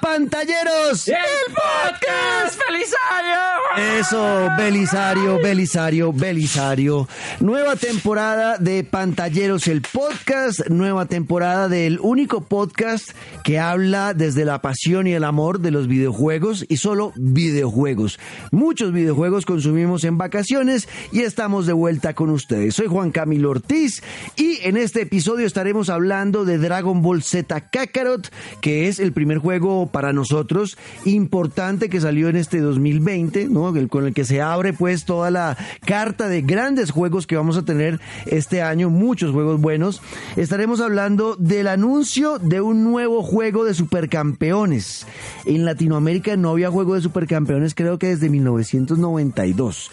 Pantalleros. ¡El. Eso, Belisario, Belisario, Belisario. Nueva temporada de Pantalleros, el podcast. Nueva temporada del único podcast que habla desde la pasión y el amor de los videojuegos y solo videojuegos. Muchos videojuegos consumimos en vacaciones y estamos de vuelta con ustedes. Soy Juan Camilo Ortiz y en este episodio estaremos hablando de Dragon Ball Z Kakarot, que es el primer juego para nosotros importante que salió en este 2020, ¿no? Con el que se abre pues toda la carta de grandes juegos que vamos a tener este año, muchos juegos buenos. Estaremos hablando del anuncio de un nuevo juego de supercampeones. En Latinoamérica no había juego de supercampeones creo que desde 1992.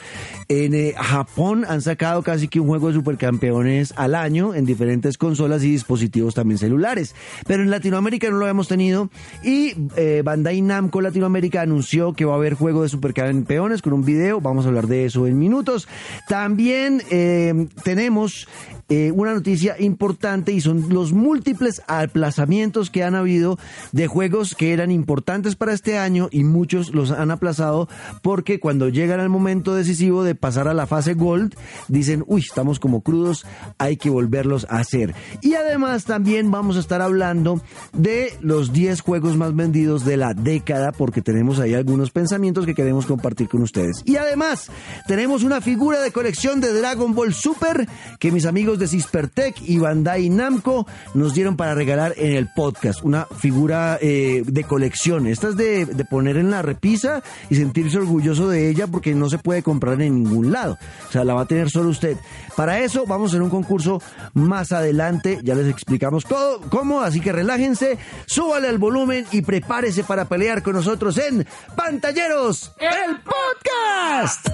En eh, Japón han sacado casi que un juego de supercampeones al año en diferentes consolas y dispositivos también celulares. Pero en Latinoamérica no lo habíamos tenido y eh, Bandai Namco Latinoamérica anunció que va a haber juego de supercampeones con un video. Vamos a hablar de eso en minutos. También eh, tenemos eh, una noticia importante y son los múltiples aplazamientos que han habido de juegos que eran importantes para este año y muchos los han aplazado porque cuando llegan al momento decisivo de pasar a la fase Gold dicen, uy, estamos como crudos, hay que volverlos a hacer. Y además también vamos a estar hablando de los 10 juegos más vendidos de la década porque tenemos ahí algunos pensamientos que queremos compartir con ustedes. Y además tenemos una figura de colección de Dragon Ball Super que mis amigos de Cispertec y Bandai Namco nos dieron para regalar en el podcast. Una figura eh, de colección. Esta es de, poner en la repisa y sentirse orgulloso de ella porque no se puede comprar en ningún lado. O sea, la va a tener solo usted. Para eso vamos hacer un concurso más adelante. Ya les explicamos todo, cómo, así que relájense, súbale el volumen y prepárese para pelear con nosotros en Pantalleros, el podcast.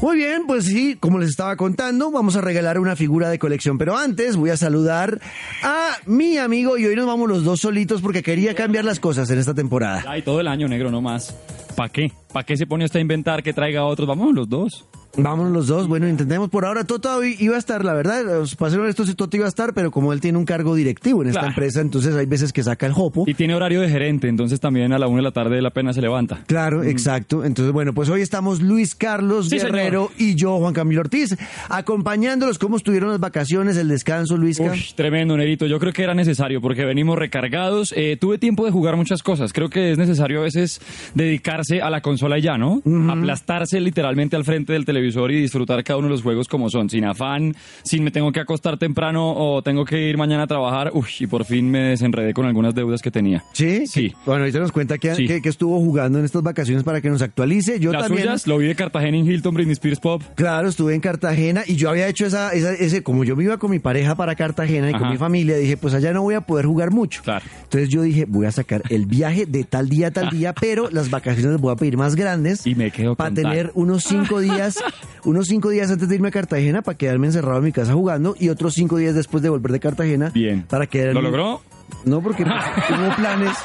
Muy bien, pues sí, como les estaba contando, vamos a regalar una figura de colección. Pero antes voy a saludar a mi amigo y hoy nos vamos los dos solitos porque quería cambiar las cosas en esta temporada. Ay, todo el año negro, no más. ¿Para qué? ¿Para qué se pone usted a inventar que traiga a otros? Vamos los dos. Vámonos los dos. Bueno, intentemos. Por ahora Toto iba a estar, la verdad. Para ser honestos, Toto iba a estar, pero como él tiene un cargo directivo en esta Claro. empresa, entonces hay veces que saca el jopo. Y tiene horario de gerente, entonces también a la una de la tarde la pena se levanta. Claro, exacto. Entonces, bueno, pues hoy estamos Luis Carlos Sí, Guerrero y yo, Juan Camilo Ortiz, acompañándolos. ¿Cómo estuvieron las vacaciones, el descanso, Luisca? Uy, tremendo, Nerito. Yo creo que era necesario porque venimos recargados. Eh, tuve tiempo de jugar muchas cosas. Creo que es necesario a veces dedicarse a la consola y ya, ¿no? Aplastarse literalmente al frente del televisor y disfrutar cada uno de los juegos como son, sin afán, sin me tengo que acostar temprano o tengo que ir mañana a trabajar. Uy, y por fin me desenredé con algunas deudas que tenía. ¿Sí? Sí. Bueno, ahorita nos cuenta que, Sí. que- que estuvo jugando en estas vacaciones para que nos actualice. Yo Las también. suyas, lo vi de Cartagena en Hilton, Britney Spears Pop. Claro, estuve en Cartagena y yo había hecho esa, esa- ese, como yo me iba con mi pareja para Cartagena y con mi familia, dije, pues allá no voy a poder jugar mucho. Claro. Entonces yo dije, voy a sacar el viaje de tal día a tal día, pero las vacaciones las voy a pedir más grandes. Y me quedo Para tener unos cinco días, unos cinco días antes de irme a Cartagena para quedarme encerrado en mi casa jugando y otros cinco días después de volver de Cartagena. Bien. Para quedarme. ¿Lo logró? No, porque pues, hubo planes.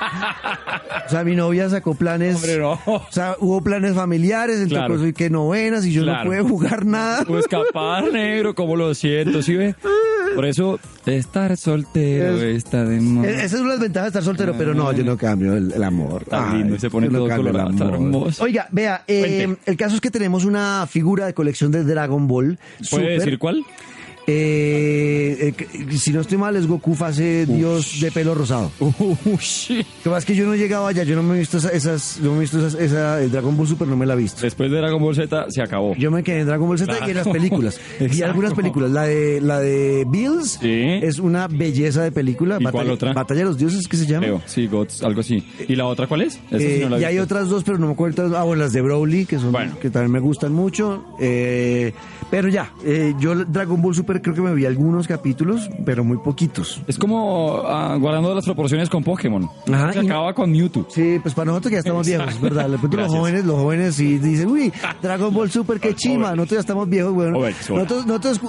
O sea, mi novia sacó planes. Hombre, no. O sea, hubo planes familiares, entonces Claro. pues, que novenas y yo Claro. no pude jugar nada. Puedo escapar, negro, como lo siento, ¿sí ve? Por eso, estar soltero Es- está de moda. Esa es una ventajas de estar soltero, pero no, yo no cambio el, el amor. Está lindo, se pone no todo cambio el colorado, está amor. hermoso. Oiga, vea, eh, el caso es que tenemos una figura de colección de Dragon Ball. ¿Puede Super. decir cuál? Eh, eh, que- si no estoy mal, es Goku fase Dios de pelo rosado. Lo que pasa es que yo no he llegado allá, yo no me he visto esa- esas, no me he visto esas- esa, el Dragon Ball Super, no me la he visto. Después de Dragon Ball Z se acabó. Yo me quedé en Dragon Ball Z y en las películas. y algunas películas. La de la de Bills Sí. es una belleza de película. ¿Y cuál otra? Batalla de los dioses, ¿qué se llama? Creo, sí, Gods, algo así. ¿Y la otra cuál es? Esa sí Eh, no la y hay otras dos, pero no me acuerdo. Ah, bueno, las de Broly, que son Bueno. que también me gustan mucho. Eh, pero ya, eh, yo Dragon Ball Super creo que me vi algunos capítulos, pero muy poquitos. Es como ah, guardando las proporciones con Pokémon. Ajá, Se y- acaba con Mewtwo. Sí, pues para nosotros que ya estamos Exacto. viejos, ¿verdad? De pronto los jóvenes, los jóvenes sí dicen, uy, Dragon Ball Super, qué chima. Nosotros ya estamos viejos, bueno. Nosotros, nosotros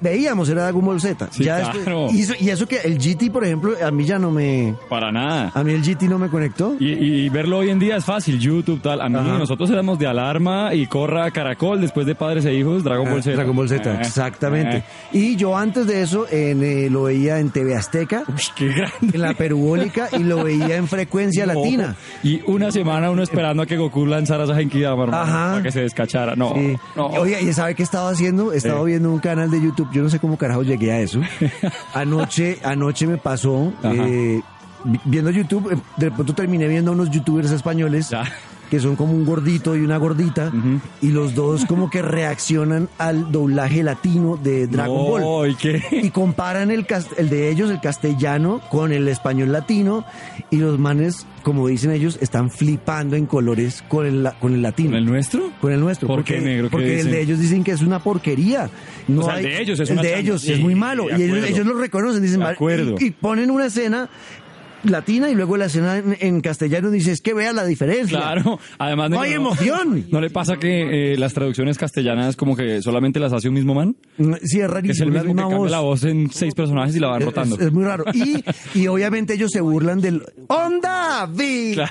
veíamos, era Dragon Ball Z. Sí, ya claro. y, eso, y eso que el GT, por ejemplo, a mí ya no me... Para nada. A mí el GT no me conectó. Y, y verlo hoy en día es fácil, YouTube, tal. A mí, Ajá. nosotros éramos de alarma y corra Caracol, después de Padres e Hijos, Dragon Ball Z. Ah, Dragon Ball Z, Eh, exactamente. eh. Y yo antes de eso en, eh, lo veía en TV Azteca, Uy, qué grande. en la perubólica, y lo veía en frecuencia No. latina. Y una semana uno esperando a que Goku lanzara esa Genkidama, hermano, Ajá. para que se descachara. No, Sí. no. Oiga, ¿y sabe qué estaba haciendo? Estaba Sí. viendo un canal de YouTube. Yo no sé cómo carajo llegué a eso. Anoche, anoche me pasó eh, vi- viendo YouTube. eh, De pronto terminé viendo a unos youtubers españoles Ya. Que son como un gordito y una gordita. Y los dos como que reaccionan al doblaje latino de Dragon No, Ball. ¿y qué? Y comparan el, el de ellos, el castellano, con el español latino. Y los manes, como dicen ellos, están flipando en colores con el, con el latino. ¿Con el nuestro? Con el nuestro. ¿Por porque, qué, negro? ¿Qué Porque el de ellos dicen que es una porquería. No O sea, el hay- de ellos es el una de chamba. ellos Sí, es muy malo. Y ellos, ellos lo reconocen. Dicen, acuerdo. Y, y ponen una escena latina y luego la escena en, castellano dice, es que vea la diferencia. Claro, además de No hay emoción. ¿No le pasa que eh, las traducciones castellanas como que solamente las hace un mismo man? Mm, Sí, es Que es rarísimo. el la mismo que cambia la voz en seis personajes y la van rotando. Es, es muy raro. Y, y obviamente ellos se burlan del ¡Onda Vital!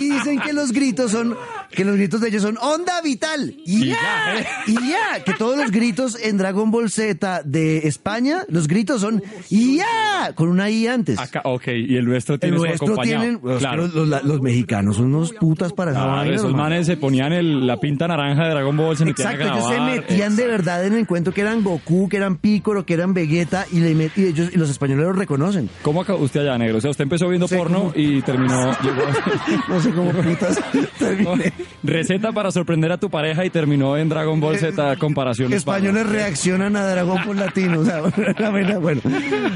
Y dicen que los gritos son, que los gritos de ellos son ¡Onda Vital! Y Y ya, ya, ¿eh? y ya, que todos los gritos en Dragon Ball Z de España, los gritos son ¡Y ya! Con una I antes. Acá, ok, y el nuestro El tiene su nuestro acompañado. tienen, los, claro. los, los- los mexicanos son unos putas para esa vaina, esos manes se ponían el- la pinta naranja de Dragon Ball, se metían Exacto, a ellos se grabar. metían de verdad en el cuento que eran Goku, que eran Piccolo, que eran Vegeta y, le met- y ellos y los españoles lo reconocen. ¿Cómo acabó usted allá, negro? O sea, usted empezó viendo porno ¿cómo? y terminó... llegó- No sé cómo putas terminé. Receta para sorprender a tu pareja y terminó en Dragon Ball Z comparación Españoles reaccionan a Dragon Ball latino. O sea, una vaina, bueno.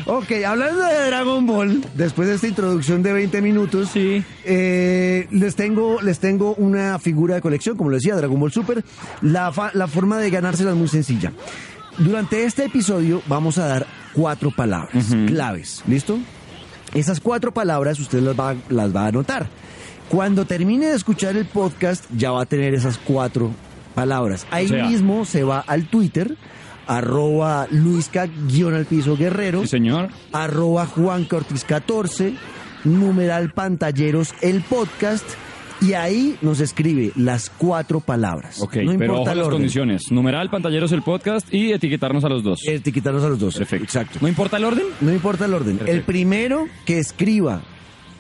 Ok, hablando de Dragon Ball, después de esta introducción de 20 minutos, Sí. eh, les, tengo, les tengo una figura de colección, como lo decía, Dragon Ball Super. La, fa- la forma de ganársela es muy sencilla. Durante este episodio vamos a dar cuatro palabras claves. ¿Listo? Esas cuatro palabras usted las va, las va a anotar. Cuando termine de escuchar el podcast, ya va a tener esas cuatro palabras. Ahí O sea- mismo se va al Twitter, arroba luisca guion al piso guerrero, Sí, señor. arroba Juanca Ortiz 14, numeral pantalleros el podcast, y ahí nos escribe las cuatro palabras. Ok, no pero importa ojo a las condiciones. Numeral, pantalleros, el podcast y etiquetarnos a los dos. Etiquetarnos a los dos. Perfecto. Exacto. ¿No importa el orden? No importa el orden. El primero que escriba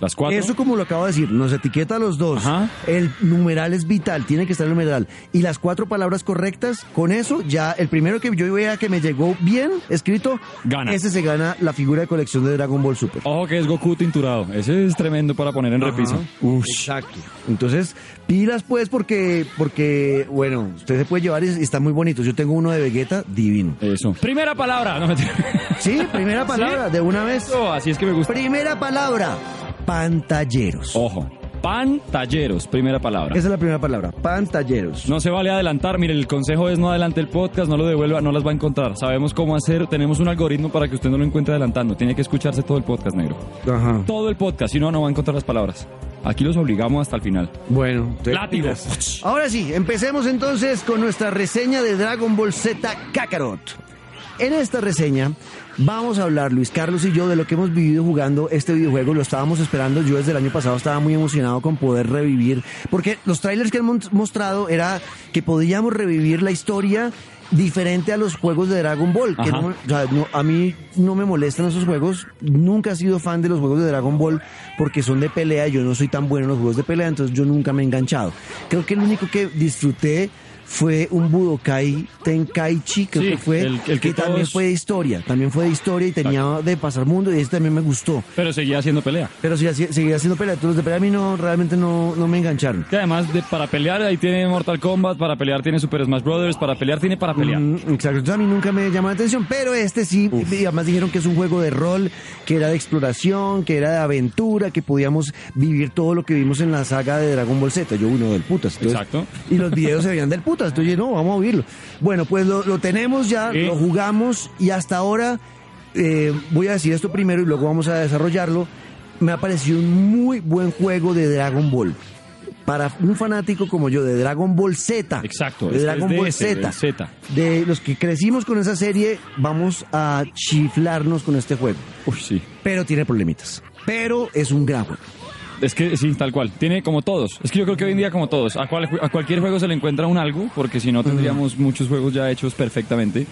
Las cuatro. Eso como lo acabo de decir, nos etiqueta a los dos. Ajá. El numeral es vital, tiene que estar el numeral. Y las cuatro palabras correctas, con eso ya el primero que yo vea que me llegó bien escrito, Gana. ese se gana la figura de colección de Dragon Ball Super. Ojo que es Goku tinturado. Ese es tremendo para poner en repisa. Exacto. Entonces, pilas pues porque, porque, bueno, usted se puede llevar y está muy bonito. Yo tengo uno de Vegeta, divino. Eso. Primera palabra. No. Sí, primera palabra, de una vez. Eso, así es que me gusta. Primera palabra, pantalleros. Ojo. Pantalleros, primera palabra. Esa es la primera palabra, pantalleros. No se vale adelantar. Mire, el consejo es no adelante el podcast, no lo devuelva, no las va a encontrar. Sabemos cómo hacer, tenemos un algoritmo para que usted no lo encuentre adelantando. Tiene que escucharse todo el podcast, negro. Ajá. Todo el podcast, si no, no va a encontrar las palabras. Aquí los obligamos hasta el final. Bueno, entonces, Látigo. pilas. Ahora sí, empecemos entonces con nuestra reseña de Dragon Ball Z Kakarot. En esta reseña vamos a hablar Luis Carlos y yo de lo que hemos vivido jugando este videojuego. Lo estábamos esperando. Yo desde el año pasado estaba muy emocionado con poder revivir, porque los trailers que hemos mostrado era que podíamos revivir la historia diferente a los juegos de Dragon Ball. Que Ajá. no, o sea, no- a mí no me molestan esos juegos. Nunca he sido fan de los juegos de Dragon Ball porque son de pelea. Yo no soy tan bueno en los juegos de pelea, entonces yo nunca me he enganchado. Creo que el único que disfruté fue un Budokai Tenkaichi, creo Sí, que fue, el- el que también todos- fue de historia. También fue de historia y tenía de pasar mundo y ese también me gustó. Pero seguía haciendo pelea. Pero así- seguía haciendo pelea. Todos los de pelea a mí no, realmente no, no me engancharon. Que además de, para pelear ahí tiene Mortal Kombat, para pelear tiene Super Smash Brothers, para pelear tiene para pelear. Mm, exacto, entonces a mí nunca me llamó la atención, pero este sí, y además dijeron que es un juego de rol, que era de exploración, que era de aventura, que podíamos vivir todo lo que vimos en la saga de Dragon Ball Z. Yo uno del putas. entonces- Exacto. Y los videos se veían del putas. putas. Entonces, no, vamos a oírlo. Bueno, pues lo, lo tenemos ya, Sí. lo jugamos y hasta ahora, eh, voy a decir esto primero y luego vamos a desarrollarlo. Me ha parecido un muy buen juego de Dragon Ball. Para un fanático como yo de Dragon Ball Z. Exacto, De Dragon de Ball ese, Z. De los que crecimos con esa serie, vamos a chiflarnos con este juego. Uy, sí. Pero tiene problemitas. Pero es un gran juego. Es que sí, tal cual. Tiene como todos. Es que yo creo que hoy en día como todos. A, cual- a cualquier juego se le encuentra un algo, porque si no tendríamos muchos juegos ya hechos perfectamente.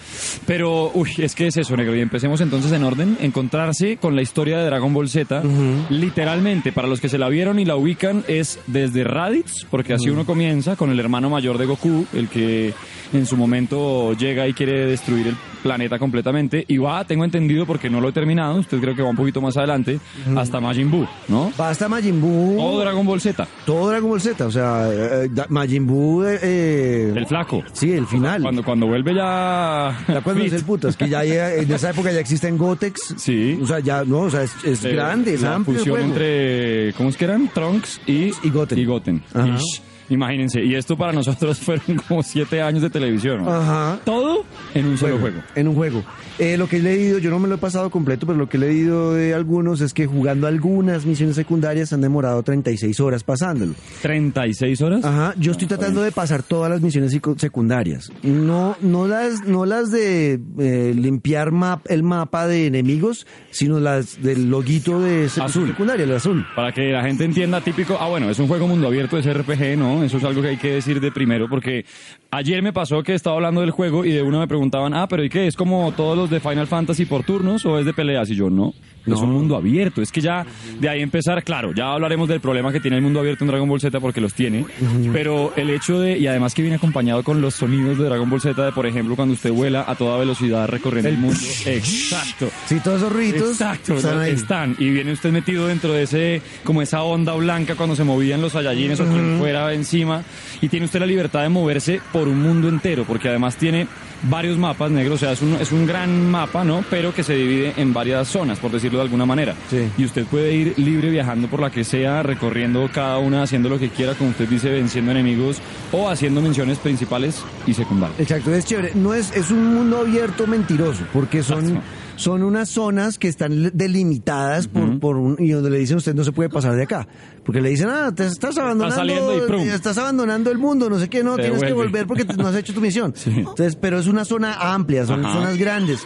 Pero, uy, es que es eso, negro. Y empecemos entonces en orden. Encontrarse con la historia de Dragon Ball Z. Literalmente, para los que se la vieron y la ubican, es desde Raditz, porque así uno comienza con el hermano mayor de Goku, el que en su momento llega y quiere destruir el planeta completamente. Y va, tengo entendido, porque no lo he terminado, usted creo que va un poquito más adelante, hasta Majin Buu, ¿no? Basta Majin Buu. Todo Dragon Ball Z. Todo Dragon Ball Z. O sea, eh, da- Majin Buu. eh, eh, El flaco. Sí, el final. Cuando, cuando vuelve ya. Ya cuando es el putas, que ya en esa época ya existen Gotex. Sí. O sea, ya, no, o sea, es, es Eh, grande, es la amplio fusión entre. ¿Cómo es que eran? Trunks y. Y Goten. Ajá. Ish, imagínense. Y esto para nosotros fueron como siete años de televisión. ¿no? Ajá. Todo en un solo juego. En un juego. Eh, lo que he leído, yo no me lo he pasado completo, pero lo que he leído de algunos es que jugando algunas misiones secundarias han demorado 36 horas pasándolo. 36 horas. Ajá, yo estoy tratando de pasar todas las misiones secu- secundarias. No, no las, no las de eh, limpiar map, el mapa de enemigos, sino las del loguito de Azul. secundaria, el azul. Para que la gente entienda, típico, ah bueno, es un juego mundo abierto, es RPG, ¿no? Eso es algo que hay que decir de primero, porque ayer me pasó que estaba hablando del juego y de uno me preguntaban, ah, pero ¿y qué? ¿Es como todos los de Final Fantasy por turnos o es de peleas? Y yo, no, es un mundo abierto. Es que ya de ahí empezar, claro, ya hablaremos del problema que tiene el mundo abierto en Dragon Ball Z porque los tiene, pero el hecho de, y además que viene acompañado con los sonidos de Dragon Ball Z, de por ejemplo, cuando usted vuela a toda velocidad recorriendo el, El mundo. Exacto. Sí, todos esos ruiditos Exacto, están ¿no? ahí. están. Y viene usted metido dentro de ese, como esa onda blanca cuando se movían los Saiyajines o quien fuera encima. Y tiene usted la libertad de moverse por un mundo entero, porque además tiene varios mapas negros, o sea, es un, es un gran mapa, ¿no? Pero que se divide en varias zonas, por decirlo de alguna manera. Sí. Y usted puede ir libre viajando por la que sea, recorriendo cada una, haciendo lo que quiera, como usted dice, venciendo enemigos o haciendo menciones principales y secundarias. Exacto, es chévere. No es, es un mundo abierto mentiroso, porque son, Exacto. son unas zonas que están delimitadas por, por un, y donde le dicen usted no se puede pasar de acá. Porque le dicen, ah, te estás abandonando, estás abandonando el mundo, no sé qué, no, tienes que volver porque te- no has hecho tu misión. Sí. Entonces, pero es una zona amplia, son Ajá. zonas grandes,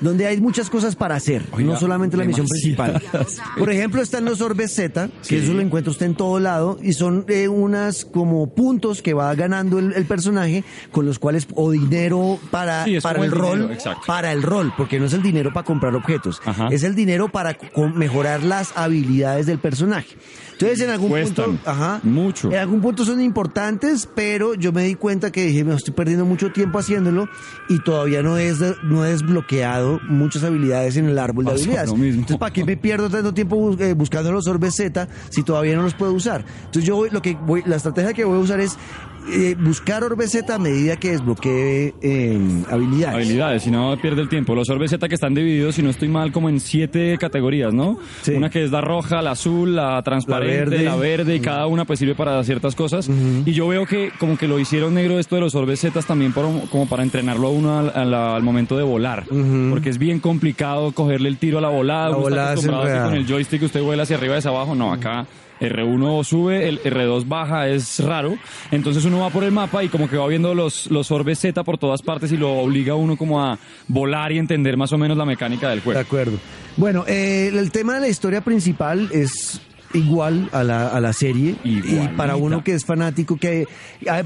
donde hay muchas cosas para hacer, Oiga, no solamente la misión principal. Por ejemplo, están los orbes Z, que Sí. eso lo encuentra usted en todo lado, y son eh, unas como puntos que va ganando el, el personaje, con los cuales, o dinero para, Sí, para el rol, exacto. para el rol, porque no es el dinero para comprar objetos, Ajá. es el dinero para mejorar las habilidades del personaje. Entonces, en algún Cuestan punto, ajá, mucho. en algún punto son importantes, pero yo me di cuenta que dije, me estoy perdiendo mucho tiempo haciéndolo y todavía no es no he desbloqueado muchas habilidades en el árbol de Pasa habilidades. lo mismo. Entonces, ¿para qué me pierdo tanto tiempo bus- eh, buscando los orbes Z si todavía no los puedo usar? Entonces, yo voy- lo que voy, la estrategia que voy a usar es eh, buscar orbes Z a medida que desbloquee eh, habilidades. Habilidades, si no pierde el tiempo. Los orbes Z que están divididos, si no estoy mal, como en siete categorías, ¿no? Sí. Una que es la roja, la azul, la transparente, La la verde. y cada una pues sirve para ciertas cosas. Y yo veo que como que lo hicieron negro esto de los orbes Z también para- como para entrenarlo a uno al, al- al momento de volar. Porque es bien complicado cogerle el tiro a la volada. La volada es acostumbrado a que enredada. con el joystick usted vuela hacia arriba y hacia abajo. No, acá... R1 sube, el R2 baja, es raro. Entonces uno va por el mapa y como que va viendo los, los orbes Z por todas partes y lo obliga a uno como a volar y entender más o menos la mecánica del De juego. acuerdo. Bueno, eh, el tema de la historia principal es igual a la, a la serie y para uno que es fanático que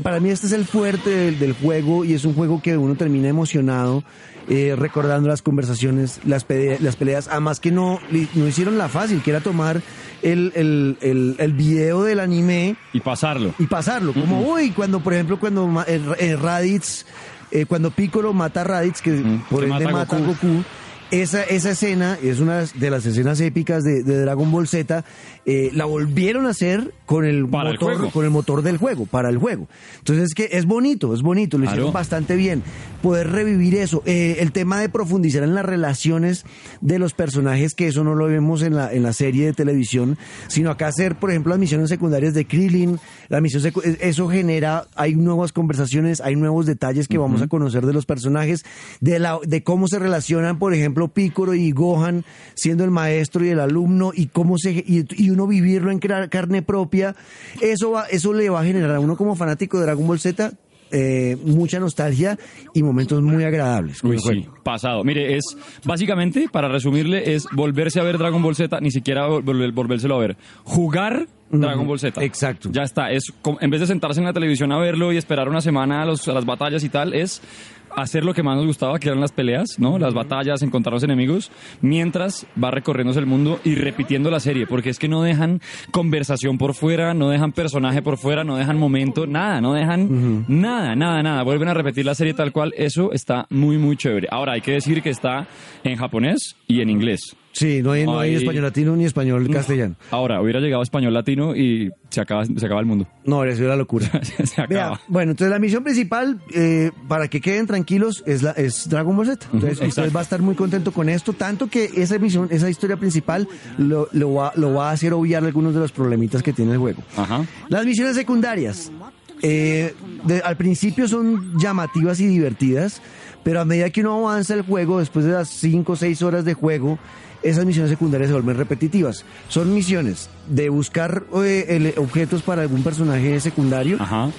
para mí este es el fuerte del, del juego y es un juego que uno termina emocionado eh, recordando las conversaciones las, pele- las peleas además que no no hicieron la fácil que era tomar el, el, el, el video del anime Y pasarlo. y pasarlo. Como, uy, cuando, por ejemplo, cuando eh, eh, Raditz, eh, cuando Piccolo mata a Raditz, que por ende mata a mata a Goku. Esa, esa escena es una de las escenas épicas de, de Dragon Ball Z. eh, la volvieron a hacer con el Para motor, con el motor del juego, para el juego. Entonces es que es bonito, es bonito, lo Claro. hicieron bastante bien. Poder revivir eso. Eh, el tema de profundizar en las relaciones de los personajes, que eso no lo vemos en la, en la serie de televisión, sino acá hacer, por ejemplo, las misiones secundarias de Krillin, la misión eh, eso genera, hay nuevas conversaciones, hay nuevos detalles que vamos a conocer de los personajes, de la, de cómo se relacionan, por ejemplo, Piccolo y Gohan siendo el maestro y el alumno, y cómo se, y, y uno vivirlo en carne propia, eso va, eso le va a generar a uno como fanático de Dragon Ball Z eh, mucha nostalgia y momentos muy agradables. Uy, sí, pasado. Mire, es básicamente, para resumirle, es volverse a ver Dragon Ball Z, ni siquiera vol- volvérselo a ver. Jugar Dragon Ball Z. exacto. Ya está. Es en vez de sentarse en la televisión a verlo y esperar una semana a, los- a las batallas y tal, es hacer lo que más nos gustaba, que eran las peleas, ¿no? Las batallas, encontrar los enemigos, mientras va recorriéndose el mundo y repitiendo la serie, porque es que no dejan conversación por fuera, no dejan personaje por fuera, no dejan momento, nada, no dejan nada, nada, nada. Vuelven a repetir la serie tal cual, eso está muy, muy chévere. Ahora, hay que decir que está en japonés y en inglés. Sí, no hay, no hay Ay. español latino ni español castellano. Ahora, hubiera llegado español latino y se acaba, se acaba el mundo. No, eso es la locura. se acaba. bueno, entonces la misión principal, eh, para que queden tranquilos, es, la, es Dragon Ball Z. Entonces usted exacto. va a estar muy contento con esto, tanto que esa misión, esa historia principal lo, lo, va, lo va a hacer obviar algunos de los problemitas que tiene el juego. Ajá. Las misiones secundarias, eh, de- al principio son llamativas y divertidas, pero a medida que uno avanza el juego, después de las 5 o 6 horas de juego, esas misiones secundarias se vuelven repetitivas. Son misiones de buscar eh, el- objetos para algún personaje secundario, Ajá.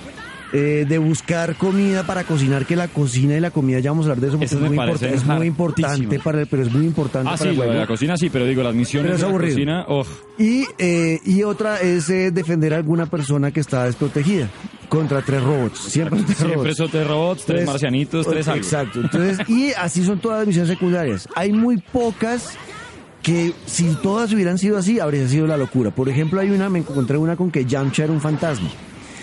eh, de buscar comida para cocinar, que la cocina y la comida, ya vamos a hablar de eso, porque Eso es muy, parece import- es muy importante para el, pero es muy importante Ah, para sí, el juego. la cocina sí, pero digo, las misiones de la cocina, oh, Y, eh, y otra es eh, defender a alguna persona que está desprotegida contra tres robots. Siempre tres siempre robots. son tres robots, tres Tres- marcianitos, tres algo. Exacto. Entonces, y así son todas las misiones secundarias. Hay muy pocas que si todas hubieran sido así, habría sido la locura. Por ejemplo, hay una, me encontré una con que Yamcha era un fantasma.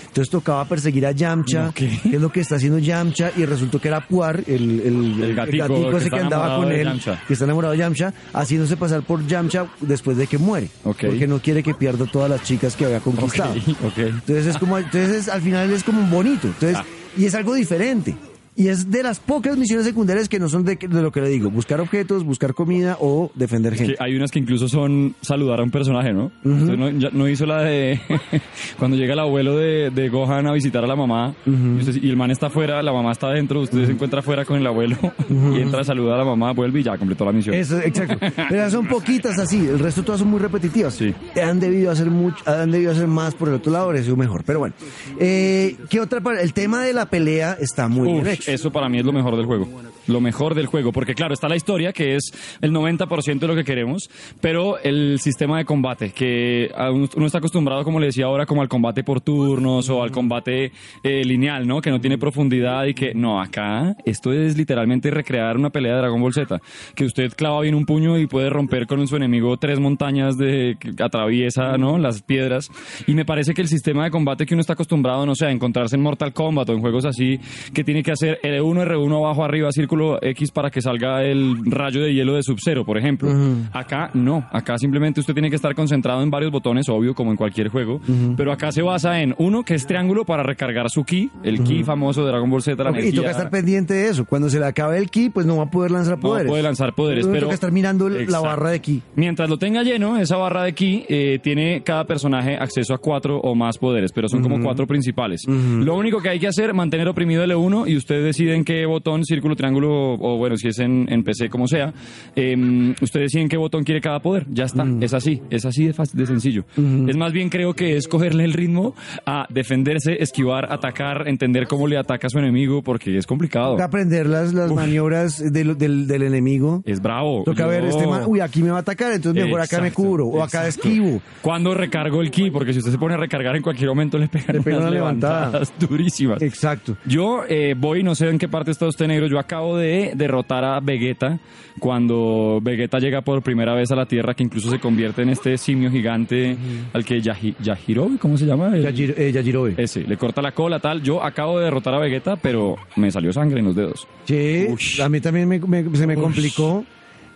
Entonces tocaba perseguir a Yamcha, que es lo que está haciendo Yamcha, y resultó que era Puar, el, el, El gatico que ese que andaba con él, que está enamorado de Yamcha, haciéndose pasar por Yamcha después de que muere. Ok. Porque no quiere que pierda todas las chicas que había conquistado. Ok, ok. Entonces es como, entonces es- al final es como bonito. Entonces, Ah. y es algo diferente. Y es de las pocas misiones secundarias que no son de, de lo que le digo, buscar objetos, buscar comida o defender Que gente. hay unas que incluso son saludar a un personaje, ¿no? No, ya- no hizo la de cuando llega el abuelo de, de Gohan a visitar a la mamá y, usted- y el man está afuera, la mamá está adentro, usted se encuentra afuera con el abuelo y entra a saludar a la mamá, vuelve y ya completó la misión. Eso, exacto. Pero son poquitas así, el resto todas son muy repetitivas. Sí. Han debido hacer mucho, han debido hacer más por el otro lado, habría sido mejor. Pero bueno, eh, ¿qué otra parte? El tema de la pelea está muy Uf, bien hecho. Eso para mí es lo mejor del juego. Lo mejor del juego, porque claro, está la historia, que es el 90% de lo que queremos, pero el sistema de combate, que uno está acostumbrado, como le decía ahora, como al combate por turnos o al combate eh, lineal, ¿no? Que no tiene profundidad y que, no, acá esto es literalmente recrear una pelea de Dragon Ball Z, que usted clava bien un puño y puede romper con su enemigo tres montañas de que atraviesa, ¿no? Las piedras. Y me parece que el sistema de combate que uno está acostumbrado, no sé, a encontrarse en Mortal Kombat o en juegos así, que tiene que hacer L1, R1, abajo, arriba, círculo X para que salga el rayo de hielo de Sub-Zero, por ejemplo. Acá no, acá simplemente usted tiene que estar concentrado en varios botones, obvio, como en cualquier juego, pero acá se basa en uno, que es triángulo para recargar su ki, el ki famoso de Dragon Ball Z, la Ok, y energía. toca estar pendiente de eso. Cuando se le acabe el ki, pues no va a poder lanzar No poderes. puede lanzar poderes, pero... toca estar mirando el- la Exacto. barra de ki. Mientras lo tenga lleno, esa barra de ki, eh, tiene cada personaje acceso a cuatro o más poderes, pero son como cuatro principales. Lo único que hay que hacer, mantener oprimido L1 y usted decide en qué botón, círculo, triángulo, o bueno, si es en, en PC, como sea, eh, usted decide en qué botón quiere cada poder. Ya está, es así, es así de, fácil, de sencillo. Es más bien creo que es cogerle el ritmo a defenderse, esquivar, atacar, entender cómo le ataca a su enemigo, porque es complicado. Toca aprender las, las maniobras del, del, del enemigo. Es bravo. Toca ver, Yo- este man, uy, aquí me va a atacar, entonces mejor acá me Exacto, cubro, o acá exacto. esquivo. ¿Cuándo recargo el ki? Porque si usted se pone a recargar en cualquier momento le pegan Le unas una levantada. levantadas durísimas. Exacto. Yo eh, voy, no sé en qué parte está usted negro, yo acabo de derrotar a Vegeta cuando Vegeta llega por primera vez a la Tierra, que incluso se convierte en este simio gigante al que Yahi- Yajirobe, ¿cómo se llama? El- eh, Yajirobe. ese, le corta la cola, tal. Yo acabo de derrotar a Vegeta, pero me salió sangre en los dedos. Sí, Ush. a mí también me- me- se me complicó.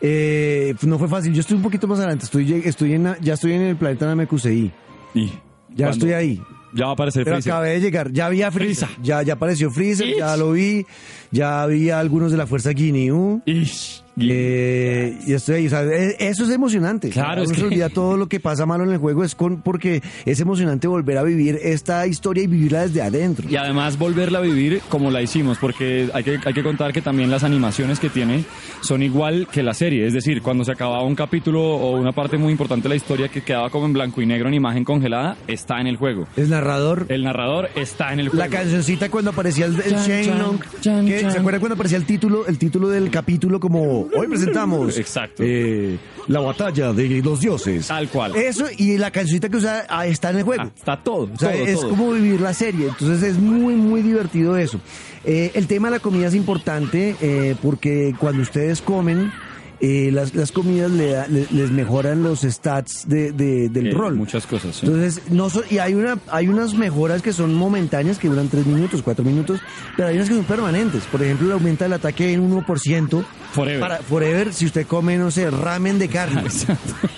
Eh, no fue fácil. Yo estoy un poquito más adelante. Estoy, estoy en, ya estoy en el planeta Namekusei. Y Ya estoy ahí. Ya va a aparecer Pero Freezer. acabé de llegar. Ya había Freezer. Freezer. Ya, ya apareció Freezer, ya lo vi. Ya había algunos de la Fuerza Ginyu. Ish. Eh, y estoy ahí, o sea, e- eso es emocionante. Claro, Uno es se que- olvida todo lo que pasa malo en el juego es con porque es emocionante volver a vivir esta historia y vivirla desde adentro. Y además volverla a vivir como la hicimos, porque hay que, hay que contar que también las animaciones que tiene son igual que la serie. Es decir, cuando se acababa un capítulo o una parte muy importante de la historia que quedaba como en blanco y negro en imagen congelada, está en el juego. Es narrador. El narrador está en el juego. La cancioncita cuando aparecía el, el Chan, Shenlong, chan, chan, que- chan. ¿se acuerdan cuando aparecía el título, el título del capítulo como hoy presentamos Exacto. eh, la batalla de los dioses? Tal cual. Eso y la cancioncita que usa ah, está en el juego. Ah, está todo. O sea, todo, es todo. como vivir la serie. Entonces es muy, muy divertido eso. Eh, el tema de la comida es importante eh, porque cuando ustedes comen, eh, las, las comidas le da- le- les mejoran los stats de, de- del Eh, rol. Muchas cosas. sí. Entonces, no so- y hay una hay unas mejoras que son momentáneas, que duran 3 minutos, 4 minutos, pero hay unas que son permanentes. Por ejemplo, le aumenta el ataque en 1%. Forever. Para, forever, si usted come, no sé, ramen de carne.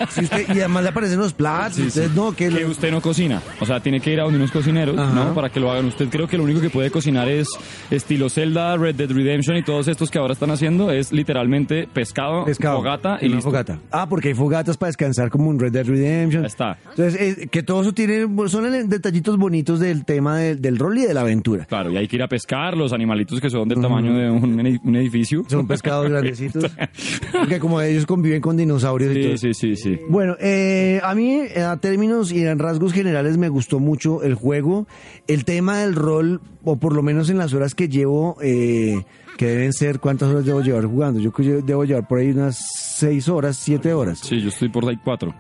Si usted, y además le aparecen los platos. Sí, sí. entonces, no, que, que lo- usted no cocina. O sea, tiene que ir a donde unos cocineros, Ajá. ¿no? Para que lo hagan. Usted creo que lo único que puede cocinar es estilo Zelda, Red Dead Redemption y todos estos que ahora están haciendo es literalmente pescado, pescado. fogata y Una listo. fogata. Ah, porque hay fogatas para descansar como en Red Dead Redemption. Ya está. Entonces, eh, que todo eso tiene, son detallitos bonitos del tema del- del rol y de la aventura. Claro, y hay que ir a pescar los animalitos que son del tamaño de un, un edificio. Son pescados Porque como ellos conviven con dinosaurios y todo. Sí, sí, sí, sí. Bueno, eh, a mí, a términos y en rasgos generales, me gustó mucho el juego. El tema del rol, o por lo menos en las horas que llevo, eh, que deben ser, ¿cuántas horas debo llevar jugando? Yo debo llevar por ahí unas seis horas, siete horas. Sí, yo estoy por ahí cuatro.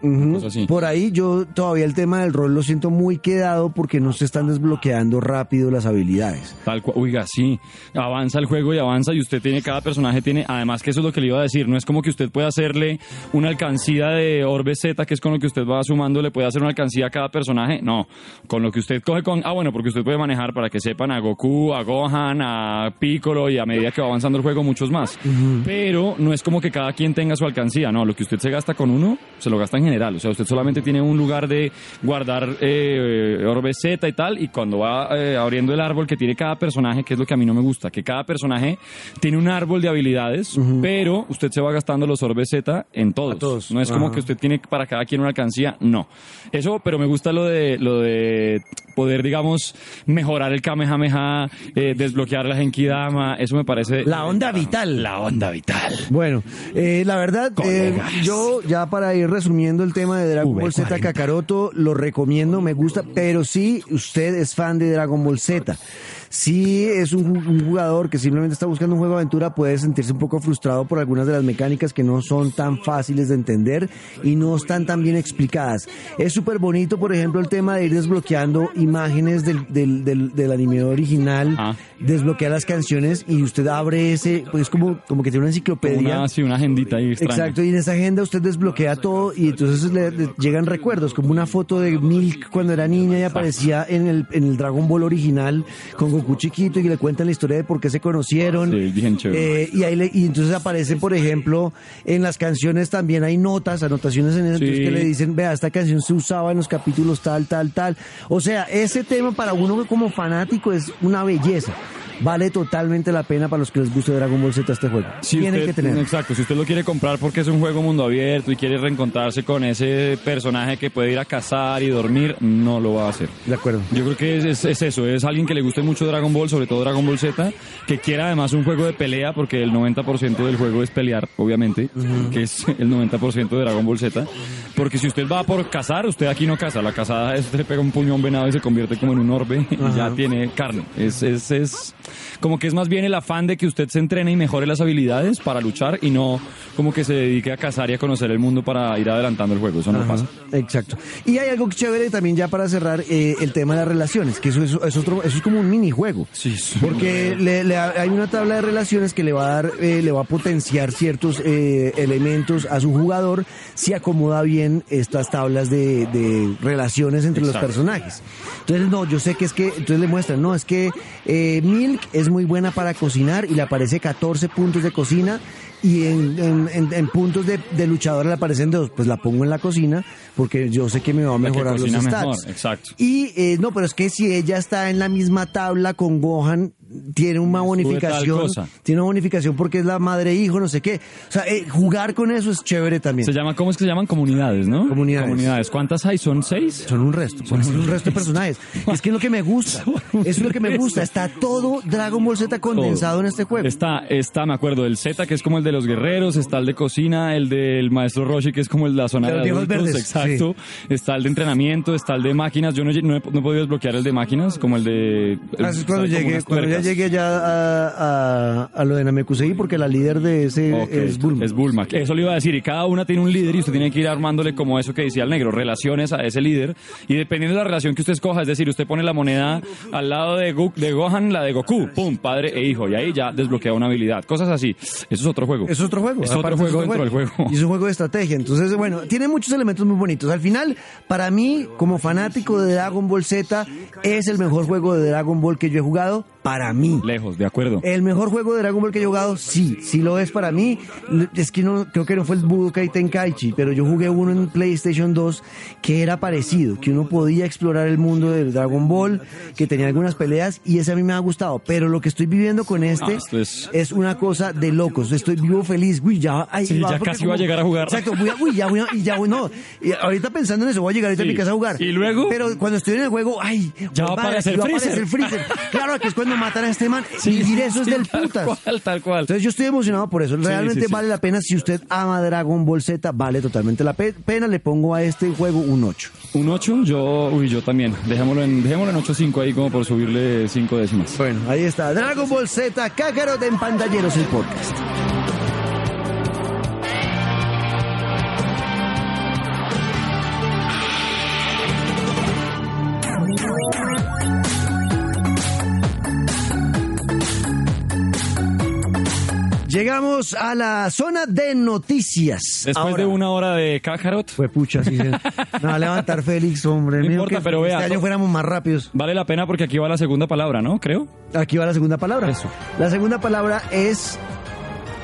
Así. Por ahí yo todavía el tema del rol lo siento muy quedado porque no se están desbloqueando rápido las habilidades. Tal cual, oiga, sí, avanza el juego y avanza y usted tiene, cada personaje tiene, además que eso es lo que le iba a decir, no es como que usted pueda hacerle una alcancía de Orbe Z, que es con lo que usted va sumando, le puede hacer una alcancía a cada personaje, no, con lo que usted coge con, ah bueno, porque usted puede manejar para que sepan a Goku, a Gohan, a Piccolo y a medida que va avanzando el juego muchos más, pero no es como que cada quien tenga su alcancía, no, lo que usted se gasta con uno, se lo gasta en general, o sea, usted solamente tiene un lugar de guardar eh, Orbe Z y tal, y cuando va eh, abriendo el árbol que tiene cada personaje, que es lo que a mí no me gusta, que cada personaje tiene un árbol de habilidades, pero usted se va gastando los Orbe Z en todos. No es como que usted tiene para cada quien una alcancía, no. Eso, pero me gusta lo de lo de poder, digamos, mejorar el Kamehameha, eh, desbloquear la Genkidama, eso me parece La onda vital. la onda vital. Bueno, eh, la verdad, eh, yo ya para ir resumiendo el tema de Dragon Ball Z V40. Kakaroto, lo recomiendo, me gusta, pero si usted es fan de Dragon Ball Z, si es un, ju- un jugador que simplemente está buscando un juego de aventura, puede sentirse un poco frustrado por algunas de las mecánicas que no son tan fáciles de entender y no están tan bien explicadas. Es súper bonito, por ejemplo, el tema de ir desbloqueando imágenes del, del, del, del anime original, Ah. desbloquear las canciones y usted abre ese, pues como, como que tiene una enciclopedia. Una, sí, una agendita ahí extraña. Exacto, y en esa agenda usted desbloquea todo y entonces le, le llegan recuerdos, como una foto de Milk cuando era niña y aparecía en el, en el Dragon Ball original con Goku chiquito y le cuentan la historia de por qué se conocieron. Sí, bien chévere. Eh, y, ahí le- y entonces aparece, por ejemplo, en las canciones también hay notas, anotaciones en eso, Sí. que le dicen, vea, esta canción se usaba en los capítulos tal, tal, tal. O sea, ese tema para uno como fanático es una belleza. Vale totalmente la pena para los que les guste Dragon Ball Z este juego. Si Tienen usted- que tener. Exacto, si usted lo quiere comprar porque es un juego mundo abierto y quiere reencontrarse con ese personaje que puede ir a cazar y dormir, no lo va a hacer. De acuerdo. Yo creo que es, es- es eso, es alguien que le guste mucho Dragon Ball, sobre todo Dragon Ball Z, que quiera además un juego de pelea, porque el 90% del juego es pelear, obviamente, que es el 90% de Dragon Ball Z. Porque si usted va por cazar, usted aquí no caza, la cazada es usted le pega un un venado y se convierte como en un orbe y ya tiene carne. Es, es, es como que es más bien el afán de que usted se entrene y mejore las habilidades para luchar y no como que se dedique a cazar y a conocer el mundo para ir adelantando el juego, eso no pasa. Exacto. Y hay algo chévere también ya para cerrar eh, el tema de las relaciones, que eso es, es otro, eso es como un minijuego. Sí, sí. Porque le- le- hay una tabla de relaciones que le va a dar, eh, le va a potenciar ciertos eh, elementos a su jugador si acomoda bien estas tablas de, de relaciones entre Exacto. los personajes. Entonces, no, yo sé que es que, entonces le muestran, no, es que eh, Milk es muy buena para cocinar y le aparece 14 puntos de cocina y en, en- en- en puntos de, de luchador le aparecen dos. Pues la pongo en la cocina porque yo sé que me va a mejorar los stats. mejor, exacto. Y eh, no, pero es que si ella está en la misma tabla con Gohan, tiene una bonificación. Tiene una bonificación porque es la madre e hijo, no sé qué. O sea, eh, jugar con eso es chévere también. Se llama, ¿cómo es que se llaman? Comunidades, ¿no? Comunidades. ¿Cuántas hay? ¿Son seis? Son un resto, son un resto de personajes. Es que es lo que me gusta. Es lo que me gusta. Está todo Dragon Ball Z condensado en este juego. Está, está, me acuerdo, del Z, que es como el de los guerreros, está el de cocina, el del maestro Roshi, que es como el de la zona De de, adultos, verdes, exacto. Está el de entrenamiento, está el de máquinas. Yo no, he- no he, no he podido desbloquear el de máquinas, como el de... Ah, eso es cuando unas cuando ya llegue ya a, a, a lo de Namekusei, porque la líder de ese es Bulma. Es Bulma. Eso le iba a decir. Y cada una tiene un líder y usted tiene que ir armándole como eso que decía el negro, relaciones a ese líder. Y dependiendo de la relación que usted escoja, es decir, usted pone la moneda al lado de, Gu- de Gohan, la de Goku, pum, padre e hijo. Y ahí ya desbloquea una habilidad. Cosas así. Eso es otro juego. Es otro juego. Es otro juego dentro del juego. Y es un juego de estrategia. Entonces, bueno, tiene muchos elementos muy bonitos. Al final, para mí, como fanático de Dragon Ball Z, es el mejor juego de Dragon Ball que yo he jugado. Para mí. Lejos, de acuerdo. El mejor juego de Dragon Ball que he jugado, sí, sí lo es para mí. Es que no, creo que no fue el Budokai Tenkaichi, pero yo jugué uno en PlayStation 2 que era parecido, que uno podía explorar el mundo del Dragon Ball, que tenía algunas peleas y ese a mí me ha gustado. Pero lo que estoy viviendo con este Ah, esto es- es... una cosa de locos. Estoy vivo feliz. Uy, ya, ay, Sí, va, ya casi va a llegar a jugar. Exacto, voy a, uy, ya voy a, y ya voy, no. Y ahorita pensando en eso, voy a llegar ahorita a Sí. mi casa a jugar. ¿Y luego? Pero cuando estoy en el juego, ay, Ya va a aparecer va a aparecer Freezer. Claro, que es cuando matan a este man. Vivir eso es sí, del tal putas. cual, tal cual. Entonces yo estoy emocionado por eso. Realmente sí, sí. vale la pena. Si usted ama Dragon Ball Z, vale totalmente la pe- pena. Le pongo a este juego un 8. Un 8, yo, uy, yo también. Dejémoslo en, dejémoslo en 8.5 ahí como por subirle 5 décimas. Bueno, ahí está. Dragon Ball Z, Kakarot en pantalleros el podcast. Llegamos a la zona de noticias. Después Ahora- de una hora de Kakarot, Fue pucha, sí. Me va a levantar Félix, hombre. No importa, que pero vea, Este año to- fuéramos más rápidos. vale la pena porque aquí va la segunda palabra, ¿no? Creo. Aquí va la segunda palabra. Eso. La segunda palabra es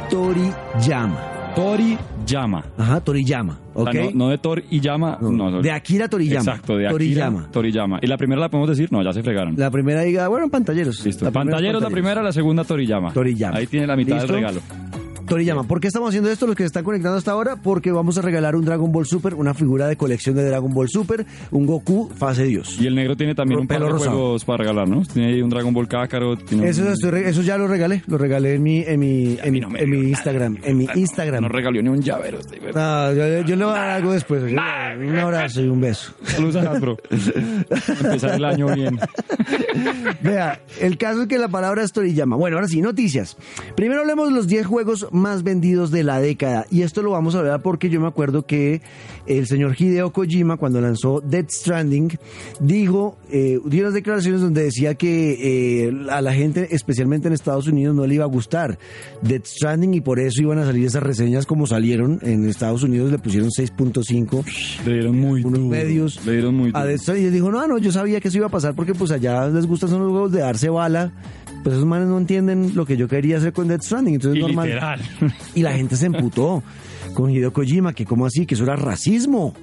Toriyama. Toriyama. Ajá, Toriyama. O ¿Ok? sea, no, no de Thor y llama. No, No, de Akira Toriyama. Exacto, de Akira Toriyama. Toriyama. ¿Y la primera la podemos decir? No, ya se fregaron. La primera diga, bueno, pantalleros. Listo. La Pantalleros la primera, la segunda Toriyama. Toriyama. Ahí tiene la mitad ¿Listo? del regalo. Toriyama. ¿Por qué estamos haciendo esto los que se están conectando hasta ahora? Porque vamos a regalar un Dragon Ball Super, una figura de colección de Dragon Ball Super, un Goku fase Dios. Y el negro tiene también un par de juegos para regalar, ¿no? Tiene ahí un Dragon Ball Kakarot. Tiene Eso, un- estoy eso ya lo regalé, lo regalé en mi, en mi, en mi, no en mi nada. Instagram, en mi Instagram. No regaló ni un llavero. este, güey. Ah, yo, yo le voy a dar algo después. Yo- un abrazo y un beso. Saludos a Hasbro. Empezar el año bien. Vea, el caso es que la palabra es Toriyama. Bueno, ahora sí, noticias. Primero hablemos de los 10 juegos más vendidos de la década. Y esto lo vamos a hablar porque yo me acuerdo que el señor Hideo Kojima, cuando lanzó Dead Stranding, dijo, eh, dio unas declaraciones donde decía que eh, a la gente, especialmente en Estados Unidos, no le iba a gustar Dead Stranding y por eso iban a salir esas reseñas como salieron. En Estados Unidos le pusieron 6.5 Le dieron muy unos duro. medios Le dieron muy a duro. Death Stranding. Y dijo, no, no, yo sabía que eso iba a pasar porque pues allá les gustan son los juegos de darse bala. Pues esos manes no entienden lo que yo quería hacer con Death Stranding. Entonces Y normal. literal. Y la gente se emputó con Hideo Kojima, que como así, que eso era racismo,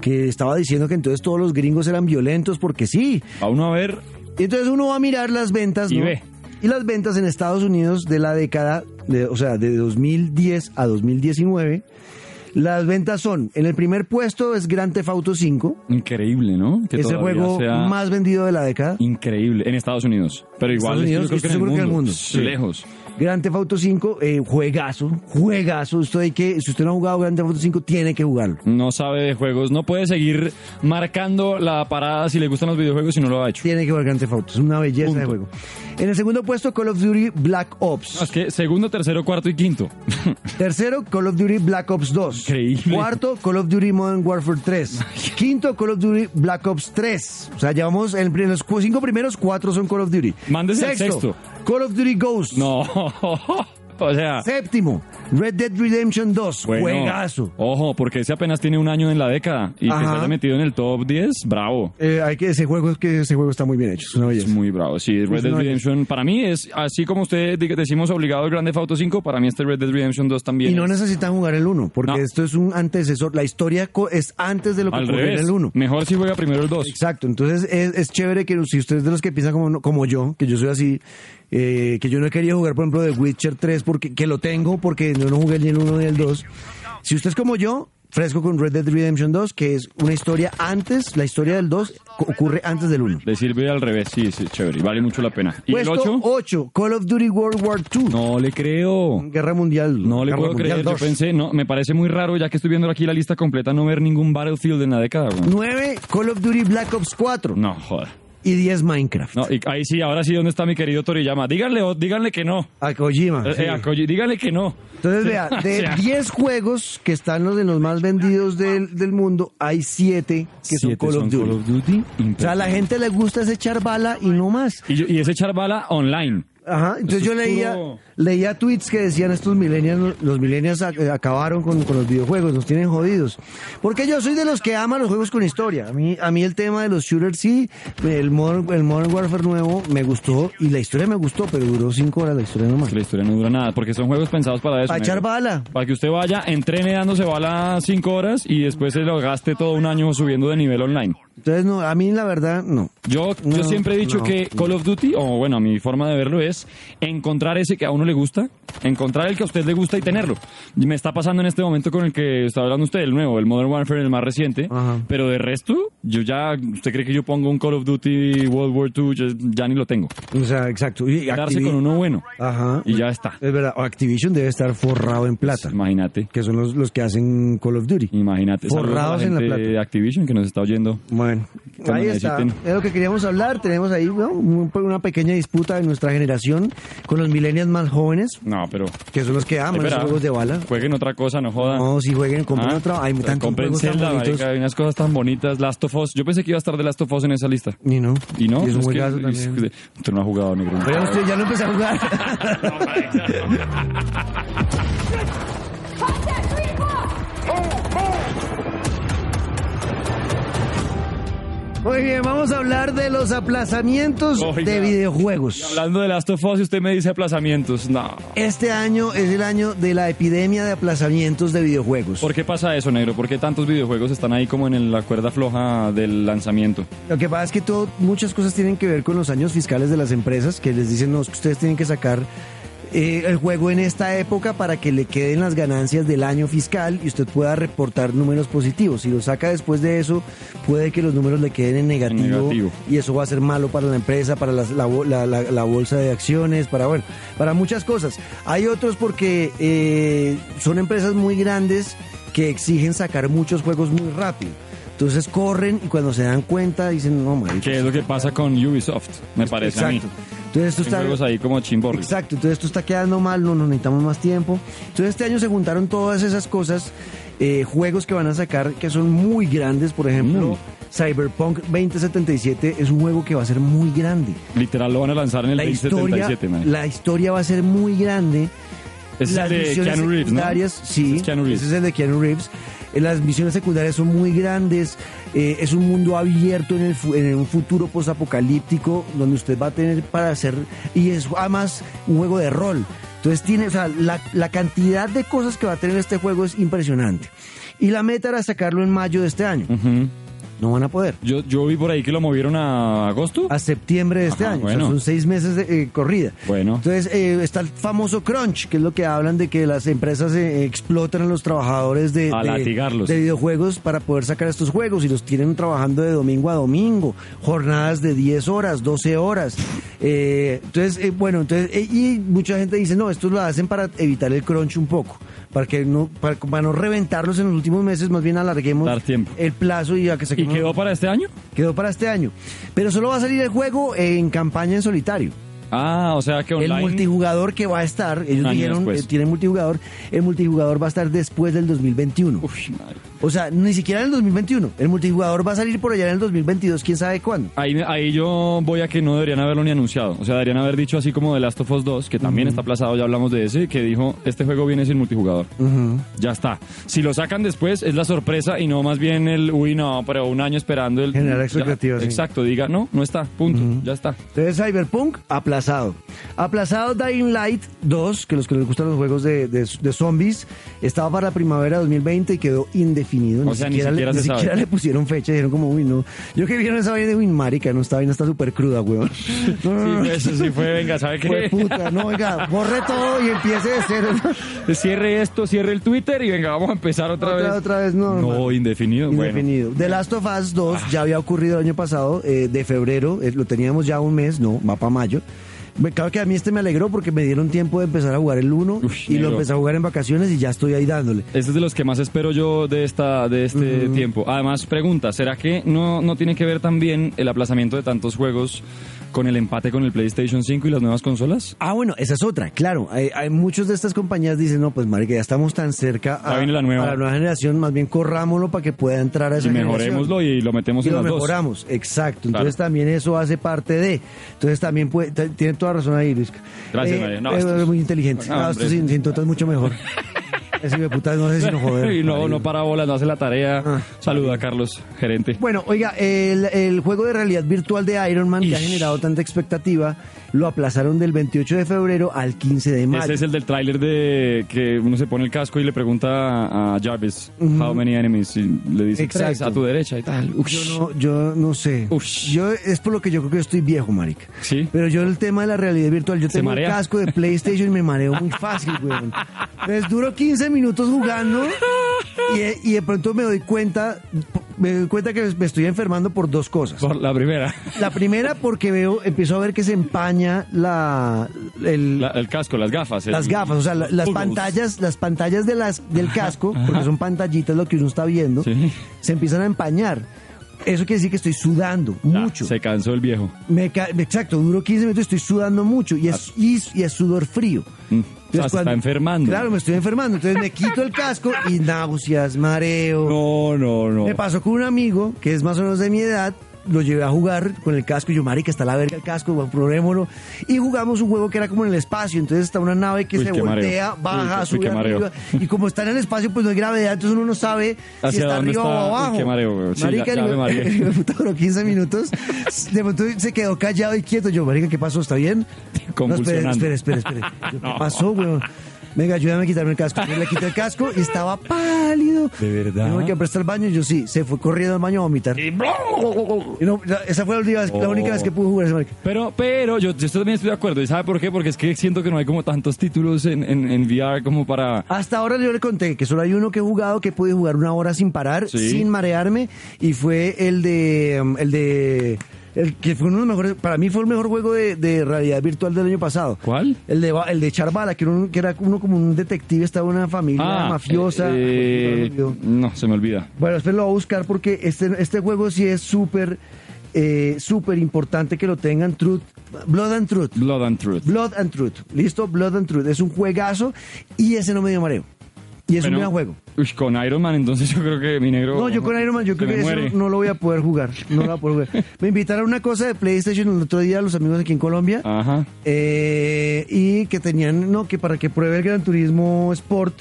que estaba diciendo que entonces todos los gringos eran violentos porque sí. A uno a ver. Y entonces uno va a mirar las ventas, Y ¿no? ve. Y las ventas en Estados Unidos de la década, de, o sea, de 2010 a 2019, las ventas son, en el primer puesto es Grand Theft Auto 5, Increíble, ¿no? Que es el juego más vendido de la década. Increíble. En Estados Unidos. Pero igual, Estados Unidos, yo creo que en el que en el mundo. mundo, sí. Lejos. Grand Theft Auto 5, eh, juegazo, juegazo. Usted hay que, si usted no ha jugado Grand Theft Auto 5, tiene que jugarlo. No sabe de juegos. No puede seguir marcando la parada si le gustan los videojuegos si no lo ha hecho. Tiene que jugar Grand Theft Auto, es una belleza Punto. de juego. En el segundo puesto, Call of Duty Black Ops. No, Es que segundo, tercero, cuarto y quinto. Tercero, Call of Duty Black Ops 2. Increíble. Cuarto, Call of Duty Modern Warfare 3. Quinto, Call of Duty Black Ops 3. O sea, llevamos en los cinco primeros, cuatro son Call of Duty. Mándese al sexto. Call of Duty Ghost. No. o sea, Séptimo, Red Dead Redemption 2. bueno, Juegazo. Ojo, porque ese apenas tiene un año en la década y que se haya metido en el top 10, bravo. Eh, hay que ese juego es que ese juego está muy bien hecho, es una Es muy bravo. Sí, Red Es Dead Redemption para mí es así como usted decimos obligado el Grande Auto 5, para mí este Red Dead Redemption 2 también. Y no es necesitan jugar el 1, porque No. esto es un antecesor. La historia es antes de lo que al ocurrió en el 1. Mejor si juega primero el 2. Exacto, entonces es, es chévere que si usted es de los que piensan como, como yo, que yo soy así, eh, que yo no he querido jugar, por ejemplo, The Witcher 3, porque, que lo tengo porque yo no jugué ni el 1 ni el 2. Si usted es como yo, fresco con Red Dead Redemption 2, que es una historia antes, la historia del 2 co- ocurre antes del 1. Le sirve al revés, sí, sí, chévere. Vale mucho la pena. ¿Y el Puesto 8? 8, Call of Duty World War II. No le creo. Guerra Mundial. No le Guerra puedo Mundial creer. Yo 2. pensé, no, me parece muy raro, ya que estoy viendo aquí la lista completa, no ver ningún Battlefield en la década. güey. 9, Call of Duty Black Ops 4. No, joder. Y 10, Minecraft. No, y ahí sí, ahora sí, ¿dónde está mi querido Toriyama? Díganle, díganle que no. A Kojima. Eh, sí. eh, a Koji- díganle que no. Entonces, vea, de sea, 10 juegos que están los de los más vendidos del, del mundo, hay 7 que son Call of Duty. Duty. O sea, a la gente le gusta es echar bala y no más. Y, yo- y ese echar bala online. Ajá, entonces Eso yo es leía, puro- leía tweets que decían estos millennials, los millennials eh, acabaron con, con los videojuegos, nos tienen jodidos. Porque yo soy de los que aman los juegos con historia. A mí, a mí el tema de los shooters sí, el Modern, el Modern Warfare nuevo me gustó y la historia me gustó, pero duró 5 horas la historia nomás. La historia no dura nada, porque son juegos pensados para eso. A echar bala. Para que usted vaya, entrene dándose bala cinco horas y después se lo gaste todo un año subiendo de nivel online. Entonces, no, a mí la verdad, no. Yo, yo No, siempre he dicho no, que. Call of Duty, o bueno, mi forma de verlo es encontrar ese que a uno le gusta, encontrar el que a usted le gusta y tenerlo. Y me está pasando en este momento con el que está hablando usted, el nuevo, el Modern Warfare, el más reciente. Ajá. Pero de resto, yo ya, ¿usted cree que yo pongo un Call of Duty World War II? Yo ya ni lo tengo. O sea, exacto. Y Quedarse Activi- con uno bueno. Ajá. Y ya está. Es verdad, Activision debe estar forrado en plata, Imagínate. que son los, los que hacen Call of Duty. Imagínate. Forrados en la plata. de Activision que nos está oyendo. Bueno, ahí está. Es lo que queríamos hablar. Tenemos ahí ¿no? Un- una pequeña disputa de nuestra generación con los millennials más jóvenes, No, pero. que son los que aman espera, los juegos de bala. Jueguen otra cosa, no jodan. No, si jueguen, compren Ah, otra. Hay tantos juegos tan bonitos. hay unas cosas tan bonitas. Last of Us. Yo pensé que iba a estar de Last of Us en esa lista. Y no. Y no, Y es un es que- juegazo es también. que usted no ha jugado, negro. Pero ya, lo estoy- ya lo empecé a jugar. Muy bien, vamos a hablar de los aplazamientos Oiga. de videojuegos. Hablando de Last of Us, usted me dice aplazamientos. No. Este año es el año de la epidemia de aplazamientos de videojuegos. ¿Por qué pasa eso, negro? ¿Por qué tantos videojuegos están ahí como en la cuerda floja del lanzamiento? Lo que pasa es que todo, muchas cosas tienen que ver con los años fiscales de las empresas que les dicen, no, es que ustedes tienen que sacar eh, el juego en esta época para que le queden las ganancias del año fiscal y usted pueda reportar números positivos. Si lo saca después de eso, puede que los números le queden en negativo, negativo. y eso va a ser malo para la empresa, para la, la- la- la bolsa de acciones, para bueno, para muchas cosas. Hay otros porque eh, son empresas muy grandes que exigen sacar muchos juegos muy rápido. Entonces corren y cuando se dan cuenta dicen, no, marica, ¿Qué es lo que pasa con Ubisoft? Me parece a mí. Exacto. Entonces Hay está juegos ahí como chimborri. Exacto, entonces esto está quedando mal, no nos necesitamos más tiempo. Entonces este año se juntaron todas esas cosas, eh, juegos que van a sacar que son muy grandes, por ejemplo, Muy. Cyberpunk 2077 es un juego que va a ser muy grande. Literal lo van a lanzar en el La historia, 2077, man. la historia va a ser muy grande. Es las de Keanu Reeves, ¿no? sí, es Keanu Reeves. ese es el de Keanu Reeves. Eh, Las misiones secundarias son muy grandes, eh, es un mundo abierto en, el, en un futuro posapocalíptico donde usted va a tener para hacer, y es además un juego de rol. Entonces tiene, o sea, la, la cantidad de cosas que va a tener este juego es impresionante. Y la meta era sacarlo en mayo de este año. No van a poder. yo, yo vi por ahí que lo movieron a agosto. A septiembre de este Ajá, año. O sea, bueno. son seis meses de eh, corrida. Bueno. Entonces eh, está el famoso crunch, que es lo que hablan de que las empresas eh, explotan a los trabajadores de, A de- latigarlos. de videojuegos para poder sacar estos juegos y los tienen trabajando de domingo a domingo, jornadas de 10 horas, 12 horas. Eh, entonces, eh, bueno, entonces, y mucha gente dice, no, esto lo hacen para evitar el crunch un poco, para que no, para, para no reventarlos en los últimos meses, más bien alarguemos Dar tiempo. el plazo y a que se ¿Y quedó para este año? Quedó para este año. Pero solo va a salir el juego en campaña en solitario. Ah, o sea que online. El multijugador que va a estar, ellos dijeron, eh, tienen multijugador, el multijugador va a estar después del 2021. Uy, madre. O sea, ni siquiera en el 2021. El multijugador va a salir por allá en el 2022, quién sabe cuándo. Ahí, ahí yo voy a que no deberían haberlo ni anunciado. O sea, deberían haber dicho así como The Last of Us 2, que también está aplazado, ya hablamos de ese, que dijo, este juego viene sin multijugador. Ya está. Si lo sacan después, es la sorpresa y no más bien el, uy, no, pero un año esperando el... Generar expectativas, sí. Exacto, diga, no, no está, punto, ya está. Entonces Cyberpunk, aplazado. Aplazado Dying Light 2, que los que les gustan los juegos de, de- de zombies, estaba para la primavera de 2020 y quedó indefinido. O sea, ni siquiera le, ni siquiera le pusieron fecha, dijeron como, uy, no. Yo que vieron esa vaina de Win Marica, no, esta vaina está súper cruda, weón. No, no, no. Sí, eso sí fue, venga, ¿sabe Fue qué? puta, no, oiga, borre todo y empiece de cero. Cierre esto, cierre el Twitter y venga, vamos a empezar otra, Otra- vez. otra vez, no, No, hermano. indefinido. Bueno. Indefinido. The Last of Us 2 ya había ocurrido el año pasado, eh, de febrero, eh, lo teníamos ya un mes, no, va para mayo. Me- Claro que a mí este me alegró porque me dieron tiempo de empezar a jugar el 1 Uf, y lo empecé a jugar en vacaciones y ya estoy ahí dándole. Este es de los que más espero yo de esta de este tiempo. Además, pregunta, ¿será que no, no tiene que ver también el aplazamiento de tantos juegos con el empate con el PlayStation 5 y las nuevas consolas? Ah, bueno, esa es otra, claro. Hay, hay muchos de estas compañías dicen, no, pues marica, ya estamos tan cerca la nueva. a la nueva generación, más bien corrámoslo para que pueda entrar a esa Y generación. mejorémoslo y lo metemos y en lo las dos. mejoramos, exacto. Claro. Entonces también eso hace parte de. Entonces también puede, tiene toda razón ahí, Luis. Gracias, María. No, eh, muy inteligente. No, No, esto sin, sin toto es mucho mejor. Ese hijo de puta no sé si no joder. y no, no para bolas, no hace la tarea. Ah. Saluda a Carlos, gerente. Bueno, oiga, el, el juego de realidad virtual de Iron Man que ha Ish. generado tanta expectativa, lo aplazaron del 28 de febrero al 15 de mayo. Ese es el del tráiler de que uno se pone el casco y le pregunta a Jarvis, how many enemies? Y le dice, Exacto. "Tres a tu derecha y tal. Yo no, yo no sé. Yo es por lo que yo creo que yo estoy viejo, marica. Sí. Pero yo el tema de la realidad virtual, yo ¿Se tengo el marea? casco de PlayStation y me mareo muy fácil, weón. Entonces duro 15 minutos jugando y de pronto me doy cuenta, me doy cuenta que me estoy enfermando por dos cosas. Por la primera. La primera porque veo, empiezo a ver que se empaña la, el, La- el casco, las gafas. el- las gafas, o sea, la- las pantallas, las pantallas de las, del casco, porque son pantallitas lo que uno está viendo, Sí. se empiezan a empañar. Eso quiere decir que estoy sudando Ya, mucho. Se cansó el viejo. Me ca- exacto, duro 15 minutos, estoy sudando mucho y es, y, y es sudor frío. Mm. O sea, se está enfermando. Claro, me estoy enfermando. Entonces me quito el casco y náuseas, mareo. No, no, no. Me pasó con un amigo que es más o menos de mi edad. Lo llevé a jugar con el casco y yo, marica, está la verga el casco, bueno, probémoslo. Y jugamos un juego que era como en el espacio. Entonces está una nave que Uy, se mareo. voltea, Uy, baja, uy, sube mareo. arriba. Y como está en el espacio, pues no hay gravedad. Entonces uno no sabe si ¿Hacia está arriba está? o Uy, abajo. qué mareo. Sí, marica, ya- ya me duró 15 minutos. De pronto se quedó callado y quieto. Yo, marica, ¿qué pasó? ¿Está bien? No, espere, espere, espere. espere. Yo, ¿Qué pasó, weón? Venga, ayúdame a quitarme el casco. Yo le quité el casco y estaba pálido. ¿De verdad? No, que prestar el baño. Yo sí, se fue corriendo al baño a vomitar. Y no, esa fue la única, vez- la única Oh. vez que pude jugar ese marica. Pero, pero yo, yo también estoy de acuerdo. ¿Y sabe por qué? Porque es que siento que no hay como tantos títulos en, en, en VR como para... Hasta ahora yo le conté que solo hay uno que he jugado que pude jugar una hora sin parar, Sí. sin marearme, y fue el de um, el de el que fue uno de los mejores, para mí fue el mejor juego de, de realidad virtual del año pasado. ¿Cuál? El de el de Charvala, que, era un- que era uno como un detective, estaba en una familia mafiosa. eh, no, se me olvida. Bueno, después lo voy a buscar porque este, este juego sí es súper, eh, súper importante que lo tengan. Truth, Blood and Truth. Blood and Truth. Blood and Truth. ¿Listo? Blood and Truth. Es un juegazo y ese no me dio mareo. Y es Bueno, un gran juego. uy, con Iron Man, entonces yo creo que mi negro... No, yo con Iron Man, yo creo que eso no lo voy a poder jugar. No lo voy a poder jugar. Me invitaron a una cosa de PlayStation el otro día, los amigos aquí en Colombia. Ajá. Eh, y que tenían, no, que para que pruebe el Gran Turismo Sport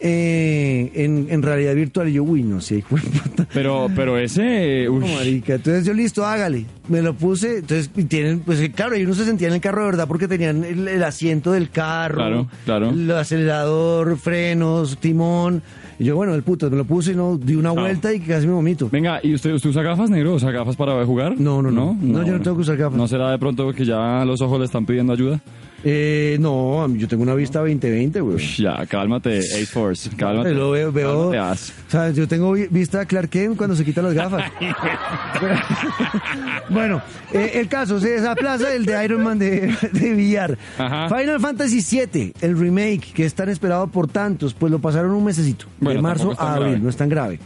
eh, en, en realidad virtual. Y yo, uy, no sé, hijo de puta. Pero, pero ese... uy, No, marica. Entonces yo listo, hágale. Me lo puse. Entonces y tienen, pues eh, claro, y uno se sentía en el carro de verdad porque tenían el, el asiento del carro, Claro, claro. el acelerador, frenos, timón. Y yo, bueno, el puto, me lo puse y no, di una vuelta y casi me vomito. Venga, ¿y usted, usted usa gafas, negro? ¿Usa gafas para jugar? No, no, no. No, yo no tengo que usar gafas. ¿No será de pronto que ya los ojos le están pidiendo ayuda? Eh, no, a yo tengo una vista 20-20, güey. Ya, cálmate, Ace Force. Cálmate. Lo veo, veo. O sea, yo tengo vi- vista Clark Kent cuando se quita las gafas. bueno, eh, el caso se desaplaza el de Iron Man de, de VR. Ajá. Final Fantasy VII, el remake que es tan esperado por tantos, pues lo pasaron un mesecito, Bueno, de marzo a abril, grave. no es tan grave.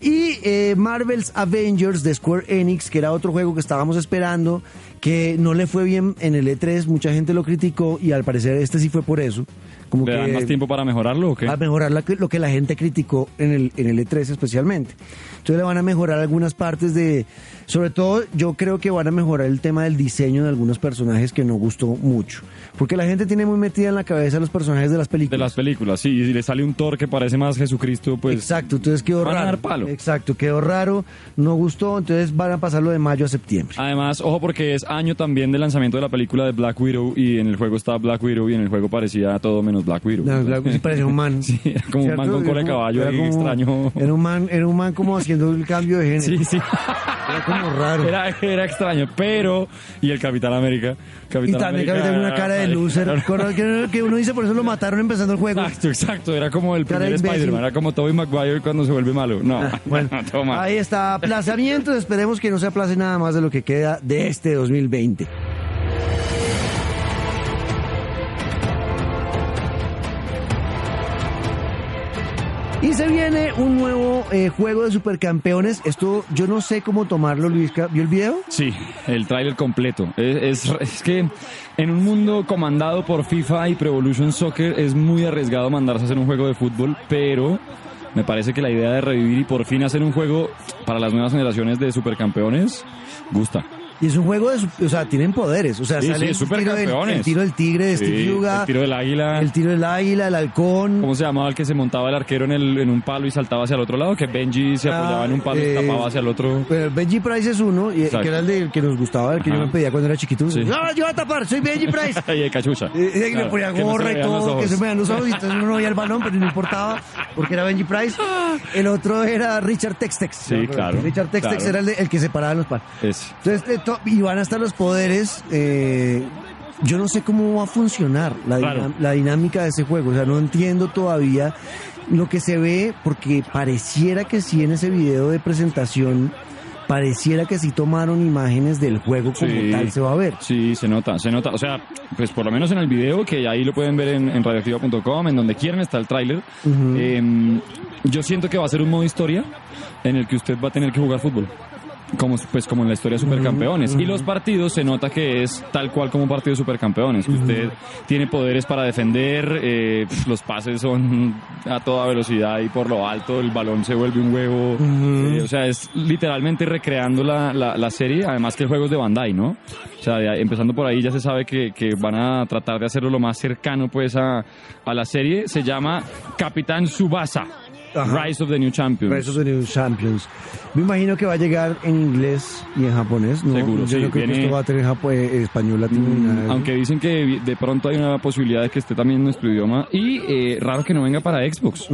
Y eh, Marvel's Avengers de Square Enix, que era otro juego que estábamos esperando, que no le fue bien en el E3, mucha gente lo criticó y al parecer este sí fue por eso. Como ¿Le que dan más tiempo para mejorarlo o qué? a mejorar la que- lo que la gente criticó en el, en el E3 especialmente. Entonces le van a mejorar algunas partes de, sobre todo yo creo que van a mejorar el tema del diseño de algunos personajes que no gustó mucho. Porque la gente tiene muy metida en la cabeza los personajes de las De películas. las películas, sí, y si le sale un Thor que parece más Jesucristo, pues... Exacto, entonces quedó van a raro. dar palo. Exacto, quedó raro, no gustó, entonces van a pasarlo de mayo a septiembre. Además, ojo porque es año también del lanzamiento de la película de Black Widow y en el juego está Black Widow y en el juego parecía todo menos Black Widow. No, claro, sí parecía un man. Sí, era como un man con cola de caballo era como- extraño. Era un man, era un man como haciendo el cambio de género. Sí, sí. Era como raro. Era, era extraño, pero... Y el Capitán América. y Capitán también que América tenía una cara de loser. con- que, que uno dice por eso lo mataron empezando el juego. Exacto, exacto. Era como el primer. Spider-Man. Era como Tobey Maguire cuando se vuelve malo. No, Ah, bueno, toma. ahí está, aplazamientos. Esperemos que no se aplace nada más de lo que queda de este 2020. Y se viene un nuevo eh, juego de supercampeones. Esto yo no sé cómo tomarlo, Luisca. ¿Vio el video? Sí, el tráiler completo. Es, que en un mundo comandado por FIFA y Pro Evolution Soccer es muy arriesgado mandarse a hacer un juego de fútbol, pero me parece que la idea de revivir y por fin hacer un juego para las nuevas generaciones de supercampeones gusta. Y es un juego de, o sea, tienen poderes, o sea, Sí, sale sí, el, tiro del, supercampeones. el tiro del tigre de Steve Yuga, el tiro del águila. el tiro del águila, el halcón, ¿Cómo se llamaba el que se montaba el arquero en, el, en un palo y saltaba hacia el otro lado? Que Benji se Ah, apoyaba en un palo eh, y tapaba hacia el otro. Pero Benji Price es uno, y, Exacto. que era el, de- el que nos gustaba, el que Ajá. yo me pedía cuando era chiquito. Sí. No, yo voy a tapar, soy Benji Price. y de cachucha. Eh, eh, y me Claro, ponía no gorra y todo, que se me veían los ojos, y entonces uno no veía el balón, pero no importaba, porque era Benji Price. El otro era Richard Textex. Sí, claro, Richard Textex claro. era el, de- el que separaba los palos. Entonces, eh, y van a estar los poderes. eh, yo no sé cómo va a funcionar la, Claro. dinam- la dinámica de ese juego. O sea, no entiendo todavía lo que se ve, porque pareciera que sí en ese video de presentación, pareciera que sí tomaron imágenes del juego como Sí. tal se va a ver. Sí, se nota, se nota. O sea, pues por lo menos en el video, que ahí lo pueden ver en, en radioactiva.com, en donde quieran está el tráiler. Eh, yo siento que va a ser un modo historia en el que usted va a tener que jugar fútbol. Como, pues como en la historia de Supercampeones. Y los partidos se nota que es tal cual como un partido de Supercampeones. Que usted tiene poderes para defender, eh, los pases son a toda velocidad y por lo alto el balón se vuelve un huevo. Eh, o sea, es literalmente recreando la, la, la serie. Además que el juego es de Bandai, ¿no? O sea, de empezando por ahí ya se sabe que, que van a tratar de hacerlo lo más cercano pues a, a la serie. Se llama Capitán Subasa. Ajá. Rise of the New Champions. Rise of the New Champions. Me imagino que va a llegar en inglés y en japonés. ¿no? Seguro, Yo sí, no creo que viene- esto va a tener japo- eh, español latino nada eso. Aunque dicen que de pronto hay una posibilidad de que esté también en nuestro idioma. Y eh, raro que no venga para Xbox.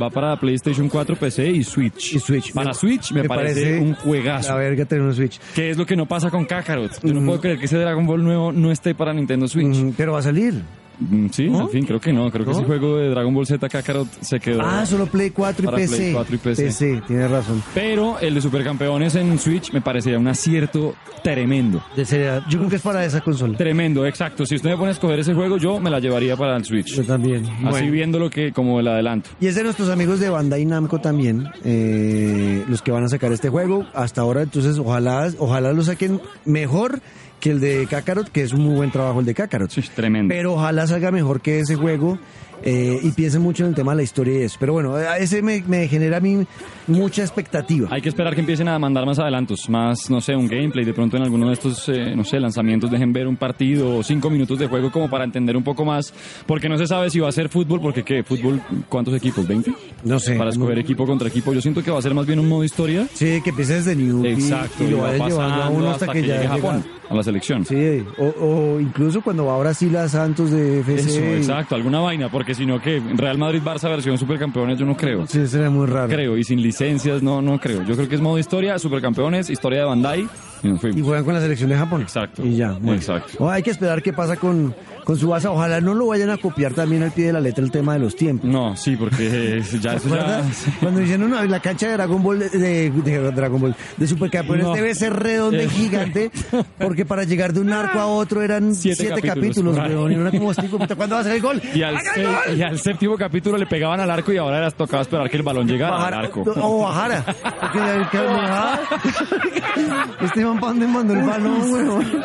Va para PlayStation 4, PC y Switch. Y Switch. Para Me- Switch me, me parece, parece un juegazo. La verga tener un Switch. Que es lo que no pasa con Kakarot. Yo no puedo creer que ese Dragon Ball nuevo no esté para Nintendo Switch. Mm, pero va a salir. Mm, Sí, ¿No? en fin, creo que no. Creo que ese juego de Dragon Ball Z Kakarot se quedó. Ah, solo Play 4 y Para PC. Play 4 y PC. tienes razón. Pero el de Supercampeones en Switch me parecería un acierto tremendo. De seriedad. Yo creo que es para esa consola. Tremendo, exacto. Si usted me pone a escoger ese juego, yo me la llevaría para el Switch. Yo también. Así Bueno. viéndolo que como el adelanto. Y es de nuestros amigos de Bandai Namco también, eh, los que van a sacar este juego hasta ahora. Entonces, ojalá, ojalá lo saquen mejor que el de Kakarot, que es un muy buen trabajo el de Kakarot. Sí, tremendo. Pero ojalá salga mejor que ese juego eh, y piensen mucho en el tema de la historia y eso. Pero bueno, a ese me, me genera a mí mucha expectativa. Hay que esperar que empiecen a mandar más adelantos, más, no sé, un gameplay. De pronto en alguno de estos, eh, no sé, lanzamientos dejen ver un partido o cinco minutos de juego como para entender un poco más. Porque no se sabe si va a ser fútbol, porque ¿qué? ¿Fútbol? ¿Cuántos equipos? ¿20? No sé. Para escoger equipo contra equipo. Yo siento que va a ser más bien un modo historia. Sí, que empiece desde New Exacto. y, lo va a uno hasta, que, ya llegue a llega- Japón, a la selección. Sí, o, o incluso cuando va a Brasil a Santos de FC. Eso, y- exacto, alguna vaina, porque si no que Real Madrid-Barça versión supercampeones yo no creo. Sí, sería muy raro. Creo, y sin licencias no, no creo. Yo creo que es modo historia, supercampeones, historia de Bandai, y juegan con la selección de Japón. Exacto. Y ya. bueno. Exacto. Oh, hay que esperar qué pasa con, con su base. Ojalá no lo vayan a copiar también al pie de la letra el tema de los tiempos. No, sí, porque ya eso ya... Cuando dicen, no, la cancha de Dragon Ball, de, de- de Dragon Ball, de Supercampeones No. debe ser redonda y Eh. gigante, porque para llegar de un arco a otro eran Siete siete, capítulos. capítulos, weón, y como ¿cuándo va a ser el gol? Y al, ¡Haga el gol! y al séptimo capítulo le pegaban al arco y ahora era tocaba esperar que el balón llegara al arco. O bajara. Porque que bajara, este man man para dónde mandó el balón, weón.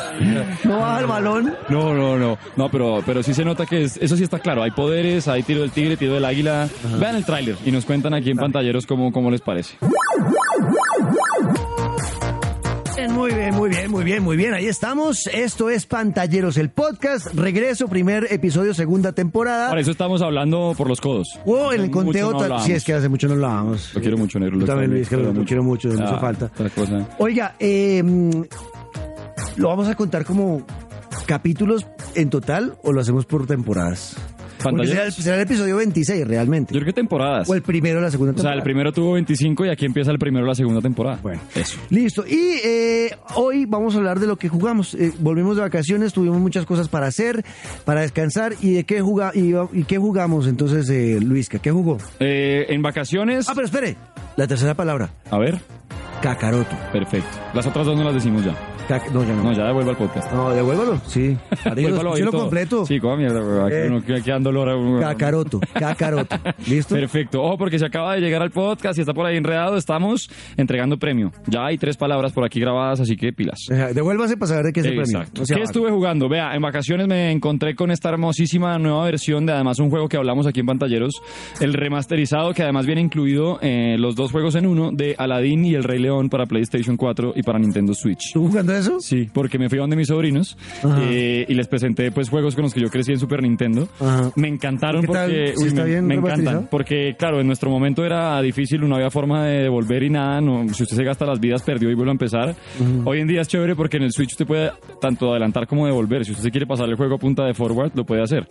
No baja el balón. No, no, no. No, pero, pero sí se nota que es- eso sí está claro. Hay poderes, hay tiro del tigre, tiro del águila. Vean el tráiler y nos cuentan aquí en pantalleros cómo, cómo les parece. Muy bien, muy bien, muy bien, muy bien. Ahí estamos. Esto es Pantalleros, el podcast. Regreso, primer episodio, segunda temporada. Para eso estamos hablando por los codos. Oh, en el conteo, no sí, es que hace mucho no lo hablábamos. Lo quiero mucho, negro. Yo también, Luis, que lo, quiero mucho, hizo Ah, falta. cosa. Oiga, eh, ¿lo vamos a contar como capítulos en total o lo hacemos por temporadas? Porque será, el, será el episodio 26 realmente. Yo creo que temporadas. O el primero de la segunda O sea, temporada. el primero tuvo 25 y aquí empieza el primero de la segunda temporada. Bueno. eso. Listo. Y eh, hoy vamos a hablar de lo que jugamos. Eh, volvimos de vacaciones, tuvimos muchas cosas para hacer, para descansar. ¿Y de qué, juga y, y qué jugamos entonces, eh, Luisca? ¿Qué jugó? Eh, en vacaciones. Ah, pero espere. La tercera palabra. A ver, Cacaroto. perfecto. Las otras dos no las decimos ya. No, ya no. No, ya devuelvo al podcast. No, devuélvalo. Sí. Ariel, Vuélvalo a oír escúchelo todo. completo. Sí, como mierda, güey. Aquí Eh. uno que- que dando olor a un- Cacaroto. Cacaroto. ¿Listo? Perfecto. Ojo, porque se acaba de llegar al podcast y está por ahí enredado. Estamos entregando premio. Ya hay tres palabras por aquí grabadas, así que pilas. Ajá, Devuélvase para saber de qué es el premio. Exacto. Sea ¿Qué estuve jugando? Vea, en vacaciones me encontré con esta hermosísima nueva versión de además un juego que hablamos aquí en Pantalleros, el remasterizado que además viene incluido eh, los dos juegos en uno de Aladdin y El Rey León para PlayStation 4 y para Nintendo Switch. ¿Tú jugando eso? Sí, porque me fui a donde mis sobrinos Ajá. eh, y les presenté pues juegos con los que yo crecí en Super Nintendo. Ajá. Me encantaron porque ¿Sí está me, me encantan. Porque claro, en nuestro momento era difícil, no había forma de devolver y nada. No, si usted se gasta las vidas, perdió y vuelve a empezar. Hoy en día es chévere porque en el Switch usted puede tanto adelantar como devolver. Si usted se quiere pasar el juego a punta de forward, lo puede hacer.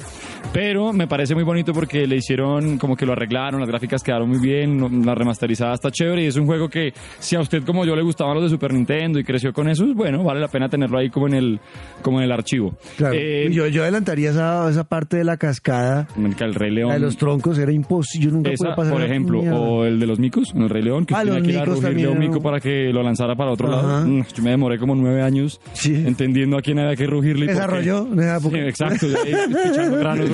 Pero me parece muy bonito porque le hicieron como que lo arreglaron, las gráficas quedaron muy bien, la remasterizada está chévere y es un juego que si a usted como yo le gustaban los de Super Nintendo y creció con esos, bueno, vale la pena tenerlo ahí como en el como en el archivo. Claro. Eh, yo, yo adelantaría esa, esa parte de la cascada, el Rey León. la de los troncos, era imposible. Yo nunca Esa, pude pasar por ejemplo, mierda. o el de los micos, el Rey León, que Ah, tenía que ir a rugirle a un mico para que lo lanzara para otro Ajá. lado. Mm, Yo me demoré como nueve años Sí. entendiendo a quién había que rugirle. Desarrolló en esa Sí, exacto. granos,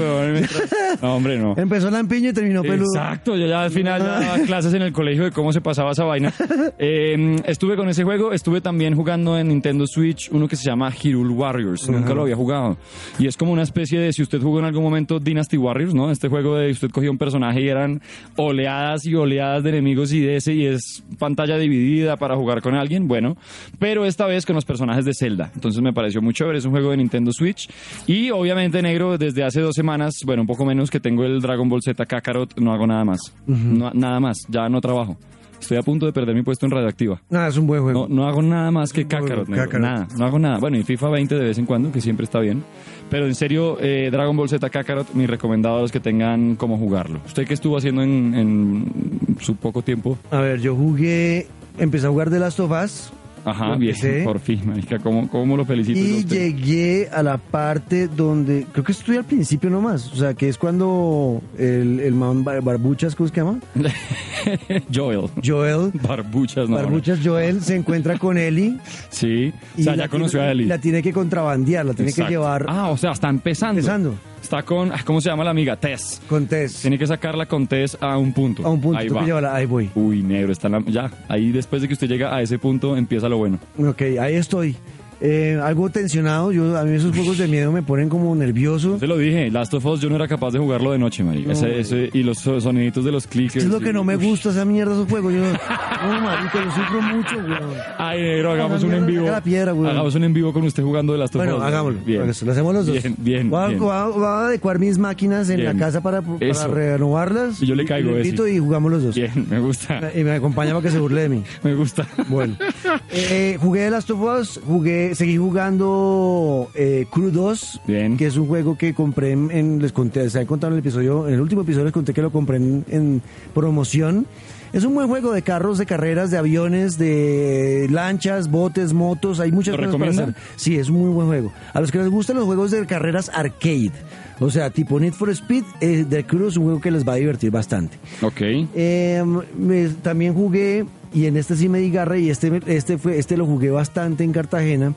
No, hombre, no. Empezó lampiño y terminó peludo. Exacto, yo ya al final daba clases en el colegio de cómo se pasaba esa vaina. Eh, estuve con ese juego, estuve también jugando en Nintendo Switch uno que se llama Hyrule Warriors, nunca lo había jugado. Y es como una especie de, si usted jugó en algún momento Dynasty Warriors, ¿no? Este juego de usted cogía un personaje y eran oleadas y oleadas de enemigos y de ese, y es pantalla dividida para jugar con alguien, bueno, pero esta vez con los personajes de Zelda. Entonces me pareció muy chévere, es un juego de Nintendo Switch. Y obviamente, negro, desde hace dos semanas, bueno, un poco menos que tengo el Dragon Ball Z Kakarot, no hago nada más. No- nada más, ya no trabajo. Estoy a punto de perder mi puesto en Radioactiva. Ah, es un buen juego. No, no hago nada más que Kakarot, negro, Kakarot. nada, no hago nada. Bueno, y FIFA 20 de vez en cuando, que siempre está bien. Pero en serio, eh, Dragon Ball Z Kakarot, mi recomendado a los que tengan cómo jugarlo. ¿Usted qué estuvo haciendo en, en su poco tiempo? A ver, yo jugué, empecé a jugar de Last of Us Ajá, bien, por fin, marica, ¿cómo, cómo lo felicito? y usted? llegué a la parte donde, creo que estoy al principio nomás, o sea, que es cuando el, el man Bar- Barbuchas, ¿cómo se llama? Joel. Joel. Barbuchas, no. Barbuchas Joel se encuentra con Ellie. Sí, o sea, ya conoció tiene- a Eli. La tiene que contrabandear, la tiene Exacto. que llevar Ah, o sea, está empezando. empezando Está con, ah, ¿cómo se llama la amiga? Tess. con Tess. Tiene que sacarla con Tess a un punto. A un punto, Ahí va. llevarla, ahí voy. Uy, negro, está en la- ya. Ahí después de que usted llega a ese punto, empieza lo bueno. Ok, ahí estoy. Eh, algo tensionado, yo a mí esos juegos de miedo me ponen como nervioso. Se lo dije, Last of Us yo no era capaz de jugarlo de noche, marica. Ese- ese- y los so- soniditos de los clickers. Es lo que no me gusta, esa mierda, esos juegos. Yo, no, marica, yo sufro mucho, weón. Ay, negro, hagamos un en vivo. la piedra, hagamos un en vivo con usted jugando de Last of Bueno, Us. hagámoslo. Bien. Lo hacemos los dos. Bien, bien, Voy a, bien. voy a- voy a adecuar mis máquinas en Bien. la casa para, renovarlas. Y yo le caigo, Y, y jugamos los dos. Bien, me gusta. Y me acompaña para que se burle de mí. Me gusta. Bueno, eh, jugué The Last of Us, jugué, seguí jugando eh, Crew 2, Bien. que es un juego que compré en, en- les conté, se ha contado en el episodio, en el último episodio les conté que lo compré en, en promoción. Es un buen juego de carros, de carreras, de aviones, de lanchas, botes, motos, hay muchas ¿Lo cosas para recomienda? hacer. Sí, es un muy buen juego. A los que les gustan los juegos de carreras arcade, o sea, tipo Need for Speed, eh, The Crew es un juego que les va a divertir bastante. Ok. Eh, me- también jugué, y en este sí me di garra, y este, este, fue, este lo jugué bastante en Cartagena,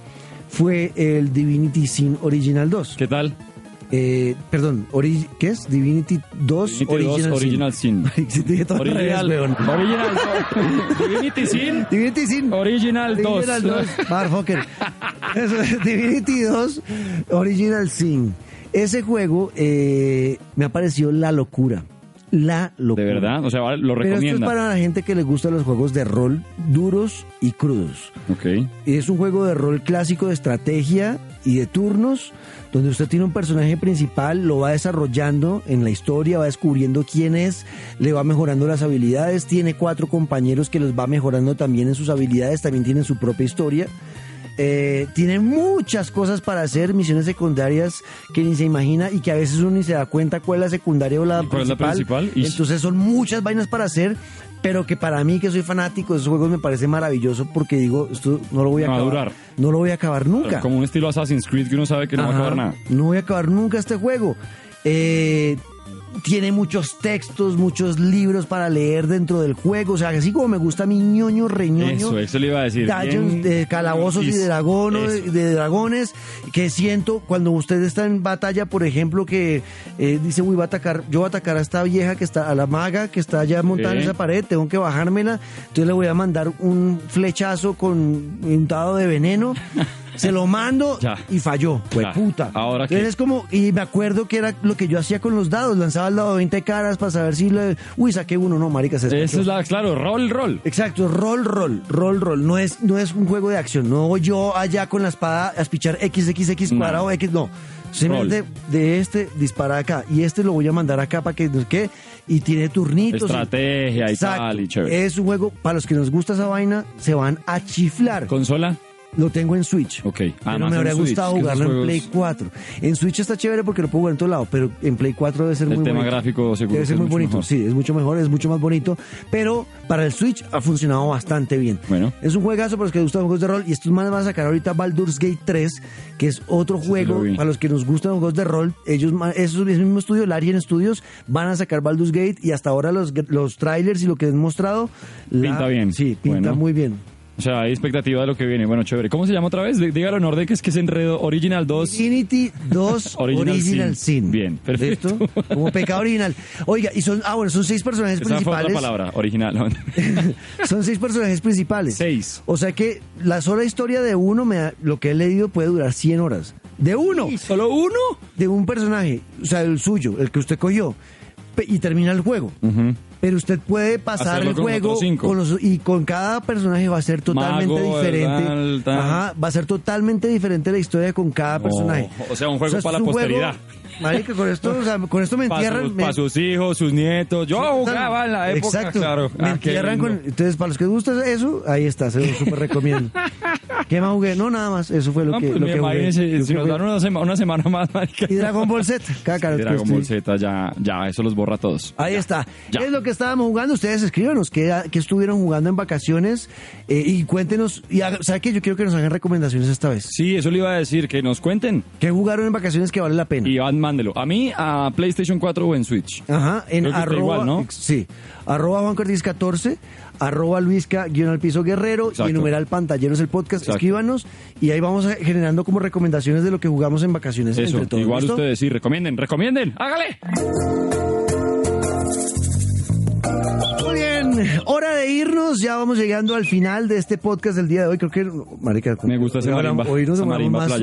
fue el Divinity Sin Original 2. ¿Qué tal? Eh, perdón, ori- ¿qué es? Divinity 2 Divinity 2 Original, Original Sin. Sin. Original, original, Divinity Sin, Divinity Sin. Original 2. Original 2. Motherfucker. Eso es Divinity 2 Original Sin. Ese juego eh, me ha parecido la locura. La locura. De verdad, o sea, lo Pero esto es recomienda. para la gente que le gustan los juegos de rol duros y crudos. Ok. Es un juego de rol clásico de estrategia y de turnos, donde usted tiene un personaje principal, lo va desarrollando en la historia, va descubriendo quién es, le va mejorando las habilidades, tiene cuatro compañeros que los va mejorando también en sus habilidades, también tienen su propia historia. Eh, tiene muchas cosas para hacer, misiones secundarias que ni se imagina y que a veces uno ni se da cuenta cuál es la secundaria o la ¿Y cuál es la principal. principal? Entonces son muchas vainas para hacer, pero que para mí que soy fanático de esos juegos me parece maravilloso porque digo, esto no lo voy a a acabar. No lo voy a acabar nunca. Como un estilo Assassin's Creed que uno sabe que no va a acabar nada. No voy a acabar nunca este juego. Eh, tiene muchos textos, muchos libros para leer dentro del juego. O sea, así como me gusta mi ñoño, reñoño. Eso, eso le iba a decir. Dungeons de calabozos y de, dragones, de dragones que siento cuando usted está en batalla, por ejemplo, que eh, dice, uy, va a atacar, yo voy a atacar a esta vieja que está, a la maga que está allá montada en esa pared, tengo que bajármela, entonces le voy a mandar un flechazo con un dado de veneno. Se lo mando Ya. y falló, fue Ya. puta. Ahora Entonces qué? es como, y me acuerdo que era lo que yo hacía con los dados, lanzaba el dado de 20 caras para saber si le, uy, saqué uno, no, marica, se despachó. es la, claro, rol, rol. Exacto, rol, rol, rol, rol. No es, no es un juego de acción. No voy yo allá con la espada a espichar XXX No. cuadrado X, no. Simplemente de este dispara acá y este lo voy a mandar acá para que no qué y tiene turnitos. Estrategia y tal, y chévere. Es un juego para los que nos gusta esa vaina, se van a chiflar. ¿Consola? Lo tengo en Switch. Ok. Pero me habría gustado jugarlo en juegos- Play 4. En Switch está chévere porque lo puedo jugar en todo lado, pero en Play 4 debe ser El muy tema bonito. gráfico seguro Debe ser muy bonito, mejor. sí, es mucho mejor, es mucho más bonito. Pero para el Switch ha funcionado bastante bien. Bueno. Es un juegazo para los que les gustan juegos de rol y estos manes van a sacar ahorita Baldur's Gate 3, que es otro juego para los que nos gustan los juegos de rol. Ellos, esos, ese mismo estudio, Larian Studios, van a sacar Baldur's Gate y hasta ahora los, los trailers y lo que han mostrado... la- Pinta bien. Sí, pinta Bueno. muy bien. O sea, hay expectativa de lo que viene. Bueno, chévere. ¿Cómo se llama otra vez? Dígalo en orden, que es que es enredo. Original 2. Divinity 2 Original Original, Sin. Sin. Bien, perfecto. ¿Listo? Como pecado original. Oiga, y son, ah, bueno, son seis personajes Esa fue otra principales. palabra, original. ¿no? son seis personajes principales. Seis. O sea que la sola historia de uno, me ha- lo que he leído, puede durar 100 horas. ¿De uno? ¿Solo uno? De un personaje, o sea, el suyo, el que usted cogió. Y termina el juego. Pero usted puede pasar Hacerlo el con juego con los- y con cada personaje va a ser totalmente Mago, diferente. tal, tal. Ajá, va a ser totalmente diferente la historia con cada personaje. o sea, un juego para la un juego- posteridad. marica, con esto, o sea, con esto me Para entierran. sus, me- pa' sus hijos, sus nietos. Yo jugaba en la época, Exacto. claro. Me Ah, entierran con. Entonces, para los que les gusta eso, ahí está, se lo súper recomiendo. ¿Qué más jugué? No, nada más. Eso fue lo No, que, pues lo que jugué. si nos dan una, sema- una semana más, marica. Y Dragon Ball Z. Dragon Ball Z ya, ya, eso los borra a todos. Ahí está. Ya. ¿Qué es lo que estábamos jugando? Ustedes escríbanos qué, qué estuvieron jugando en vacaciones eh, y cuéntenos. Y haga- ¿sabe qué? Yo quiero que nos hagan recomendaciones esta vez. Sí, eso le iba a decir, que nos cuenten. ¿Qué jugaron en vacaciones que vale la pena? Y mándelo. A mí, a PlayStation 4 o en Switch. Ajá, en arroba, igual, ¿no? sí, arroba Juan Cortés 14, arroba Luisca, guion al piso guerrero y Exacto. numeral pantalleros el podcast, Exacto. escríbanos y ahí vamos generando como recomendaciones de lo que jugamos en vacaciones Eso, entre todos. igual ¿listo? ustedes, sí, recomienden, recomienden, hágale. Hora de irnos, ya vamos llegando al final de este podcast del día de hoy, creo que, marica, Me gusta ese marimba. Hoy nos marimba más.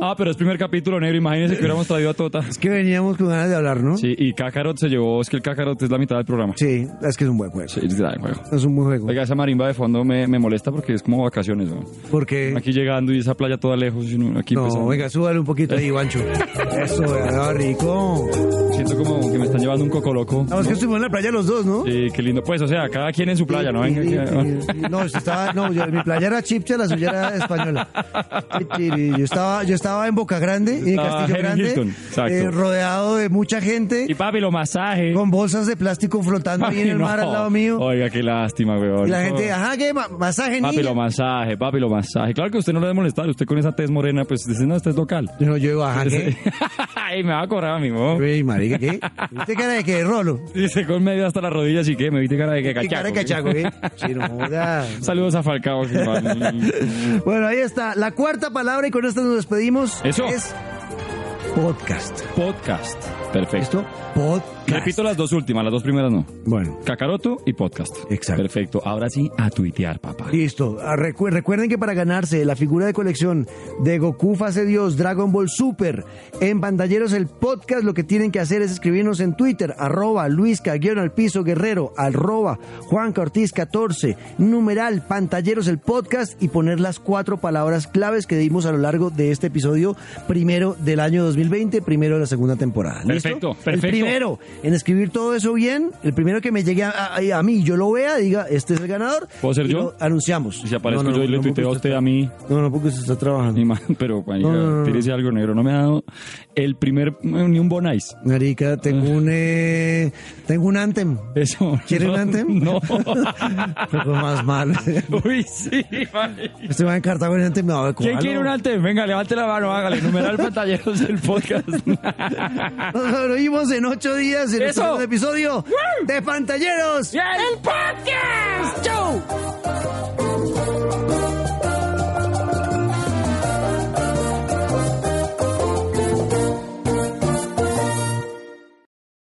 Ah, pero es primer capítulo negro, imagínense que hubiéramos traído a Tota. Es que veníamos con ganas de hablar, ¿no? Sí, y Kakarot se llevó, es que el Kakarot es la mitad del programa. Sí, es que es un buen juego. Sí, es gran juego. Es un buen juego. Oiga, esa marimba de fondo me, me molesta porque es como vacaciones, ¿no? Porque... Aquí llegando y esa playa toda lejos aquí No, empezando. venga, súbale un poquito ahí, Guancho. Eso, vea, rico. Siento como que me están llevando un coco loco. Vamos que estuvimos en la playa los dos, ¿no? Sí, qué lindo. Pues, o sea, cada quien en su playa, ¿no? No, usted estaba, no, yo- mi playa era chipcha, la suya era española. Yo estaba, yo estaba en Boca Grande, en Estaba Castillo en Grande, eh, rodeado de mucha gente, Y papi, lo masaje. con bolsas de plástico flotando ahí en el mar no. al lado mío. Oiga, qué lástima, weón. Y la gente, ajá, ¿qué? Ma- ¿Masaje, Papi, niña? lo masaje, papi, lo masaje. Claro que usted no le debe molestar. Usted con esa tez morena, pues dice, no, este es local. Yo no, yo digo, ajá, ¿qué? Ay, me va a cobrar a mí, ¿no? Ey, marica, ¿qué? ¿Viste cara de qué, Rolo? Dice con medio hasta las rodillas y qué, me viste cara de que ¿Qué cachaco. cara de cachaco, qué? Sí, no joda. Saludos a Falcao. Bueno, ahí está. La cuarta palabra y con esta nos despedimos Eso. es podcast. Podcast. Perfecto. ¿Listo? Podcast. Repito las dos últimas, las dos primeras no. Bueno. Kakaroto y podcast. Exacto. Perfecto. Ahora sí, a tuitear, papá. Listo. Ah, recu- recuerden que para ganarse la figura de colección de Goku Fase Dios Dragon Ball Super en Pantalleros el podcast, lo que tienen que hacer es escribirnos en Twitter, arroba Luisca guion al piso guerrero, arroba Juanca Ortiz 14, numeral Pantalleros el podcast y poner las cuatro palabras claves que dimos a lo largo de este episodio primero del año 2020, primero de la segunda temporada. ¿Listo? Perfecto, El perfecto. primero en escribir todo eso bien, el primero que me llegue a, a- a mí yo lo vea, diga, este es el ganador. ¿Puedo ser y yo? lo anunciamos. Si aparezco No, no, yo y le no, tuiteo a usted a mí. No, no, porque usted está trabajando. Más, pero, marica, No, no, no. tírese algo negro. No me ha dado el primer, ni un bonais. Marica, tengo un eh, tengo un Anthem. Eso. ¿Quiere un Anthem? No. Pero más mal. Uy, sí, marica. Este va en Cartago en Anthem. No, ¿Quién quiere un Anthem? Venga, levante la mano, hágale. Numeral pantalleros del podcast. Nos vimos en ocho días en el Eso. segundo episodio de Pantalleros. ¡El podcast! ¡Chau!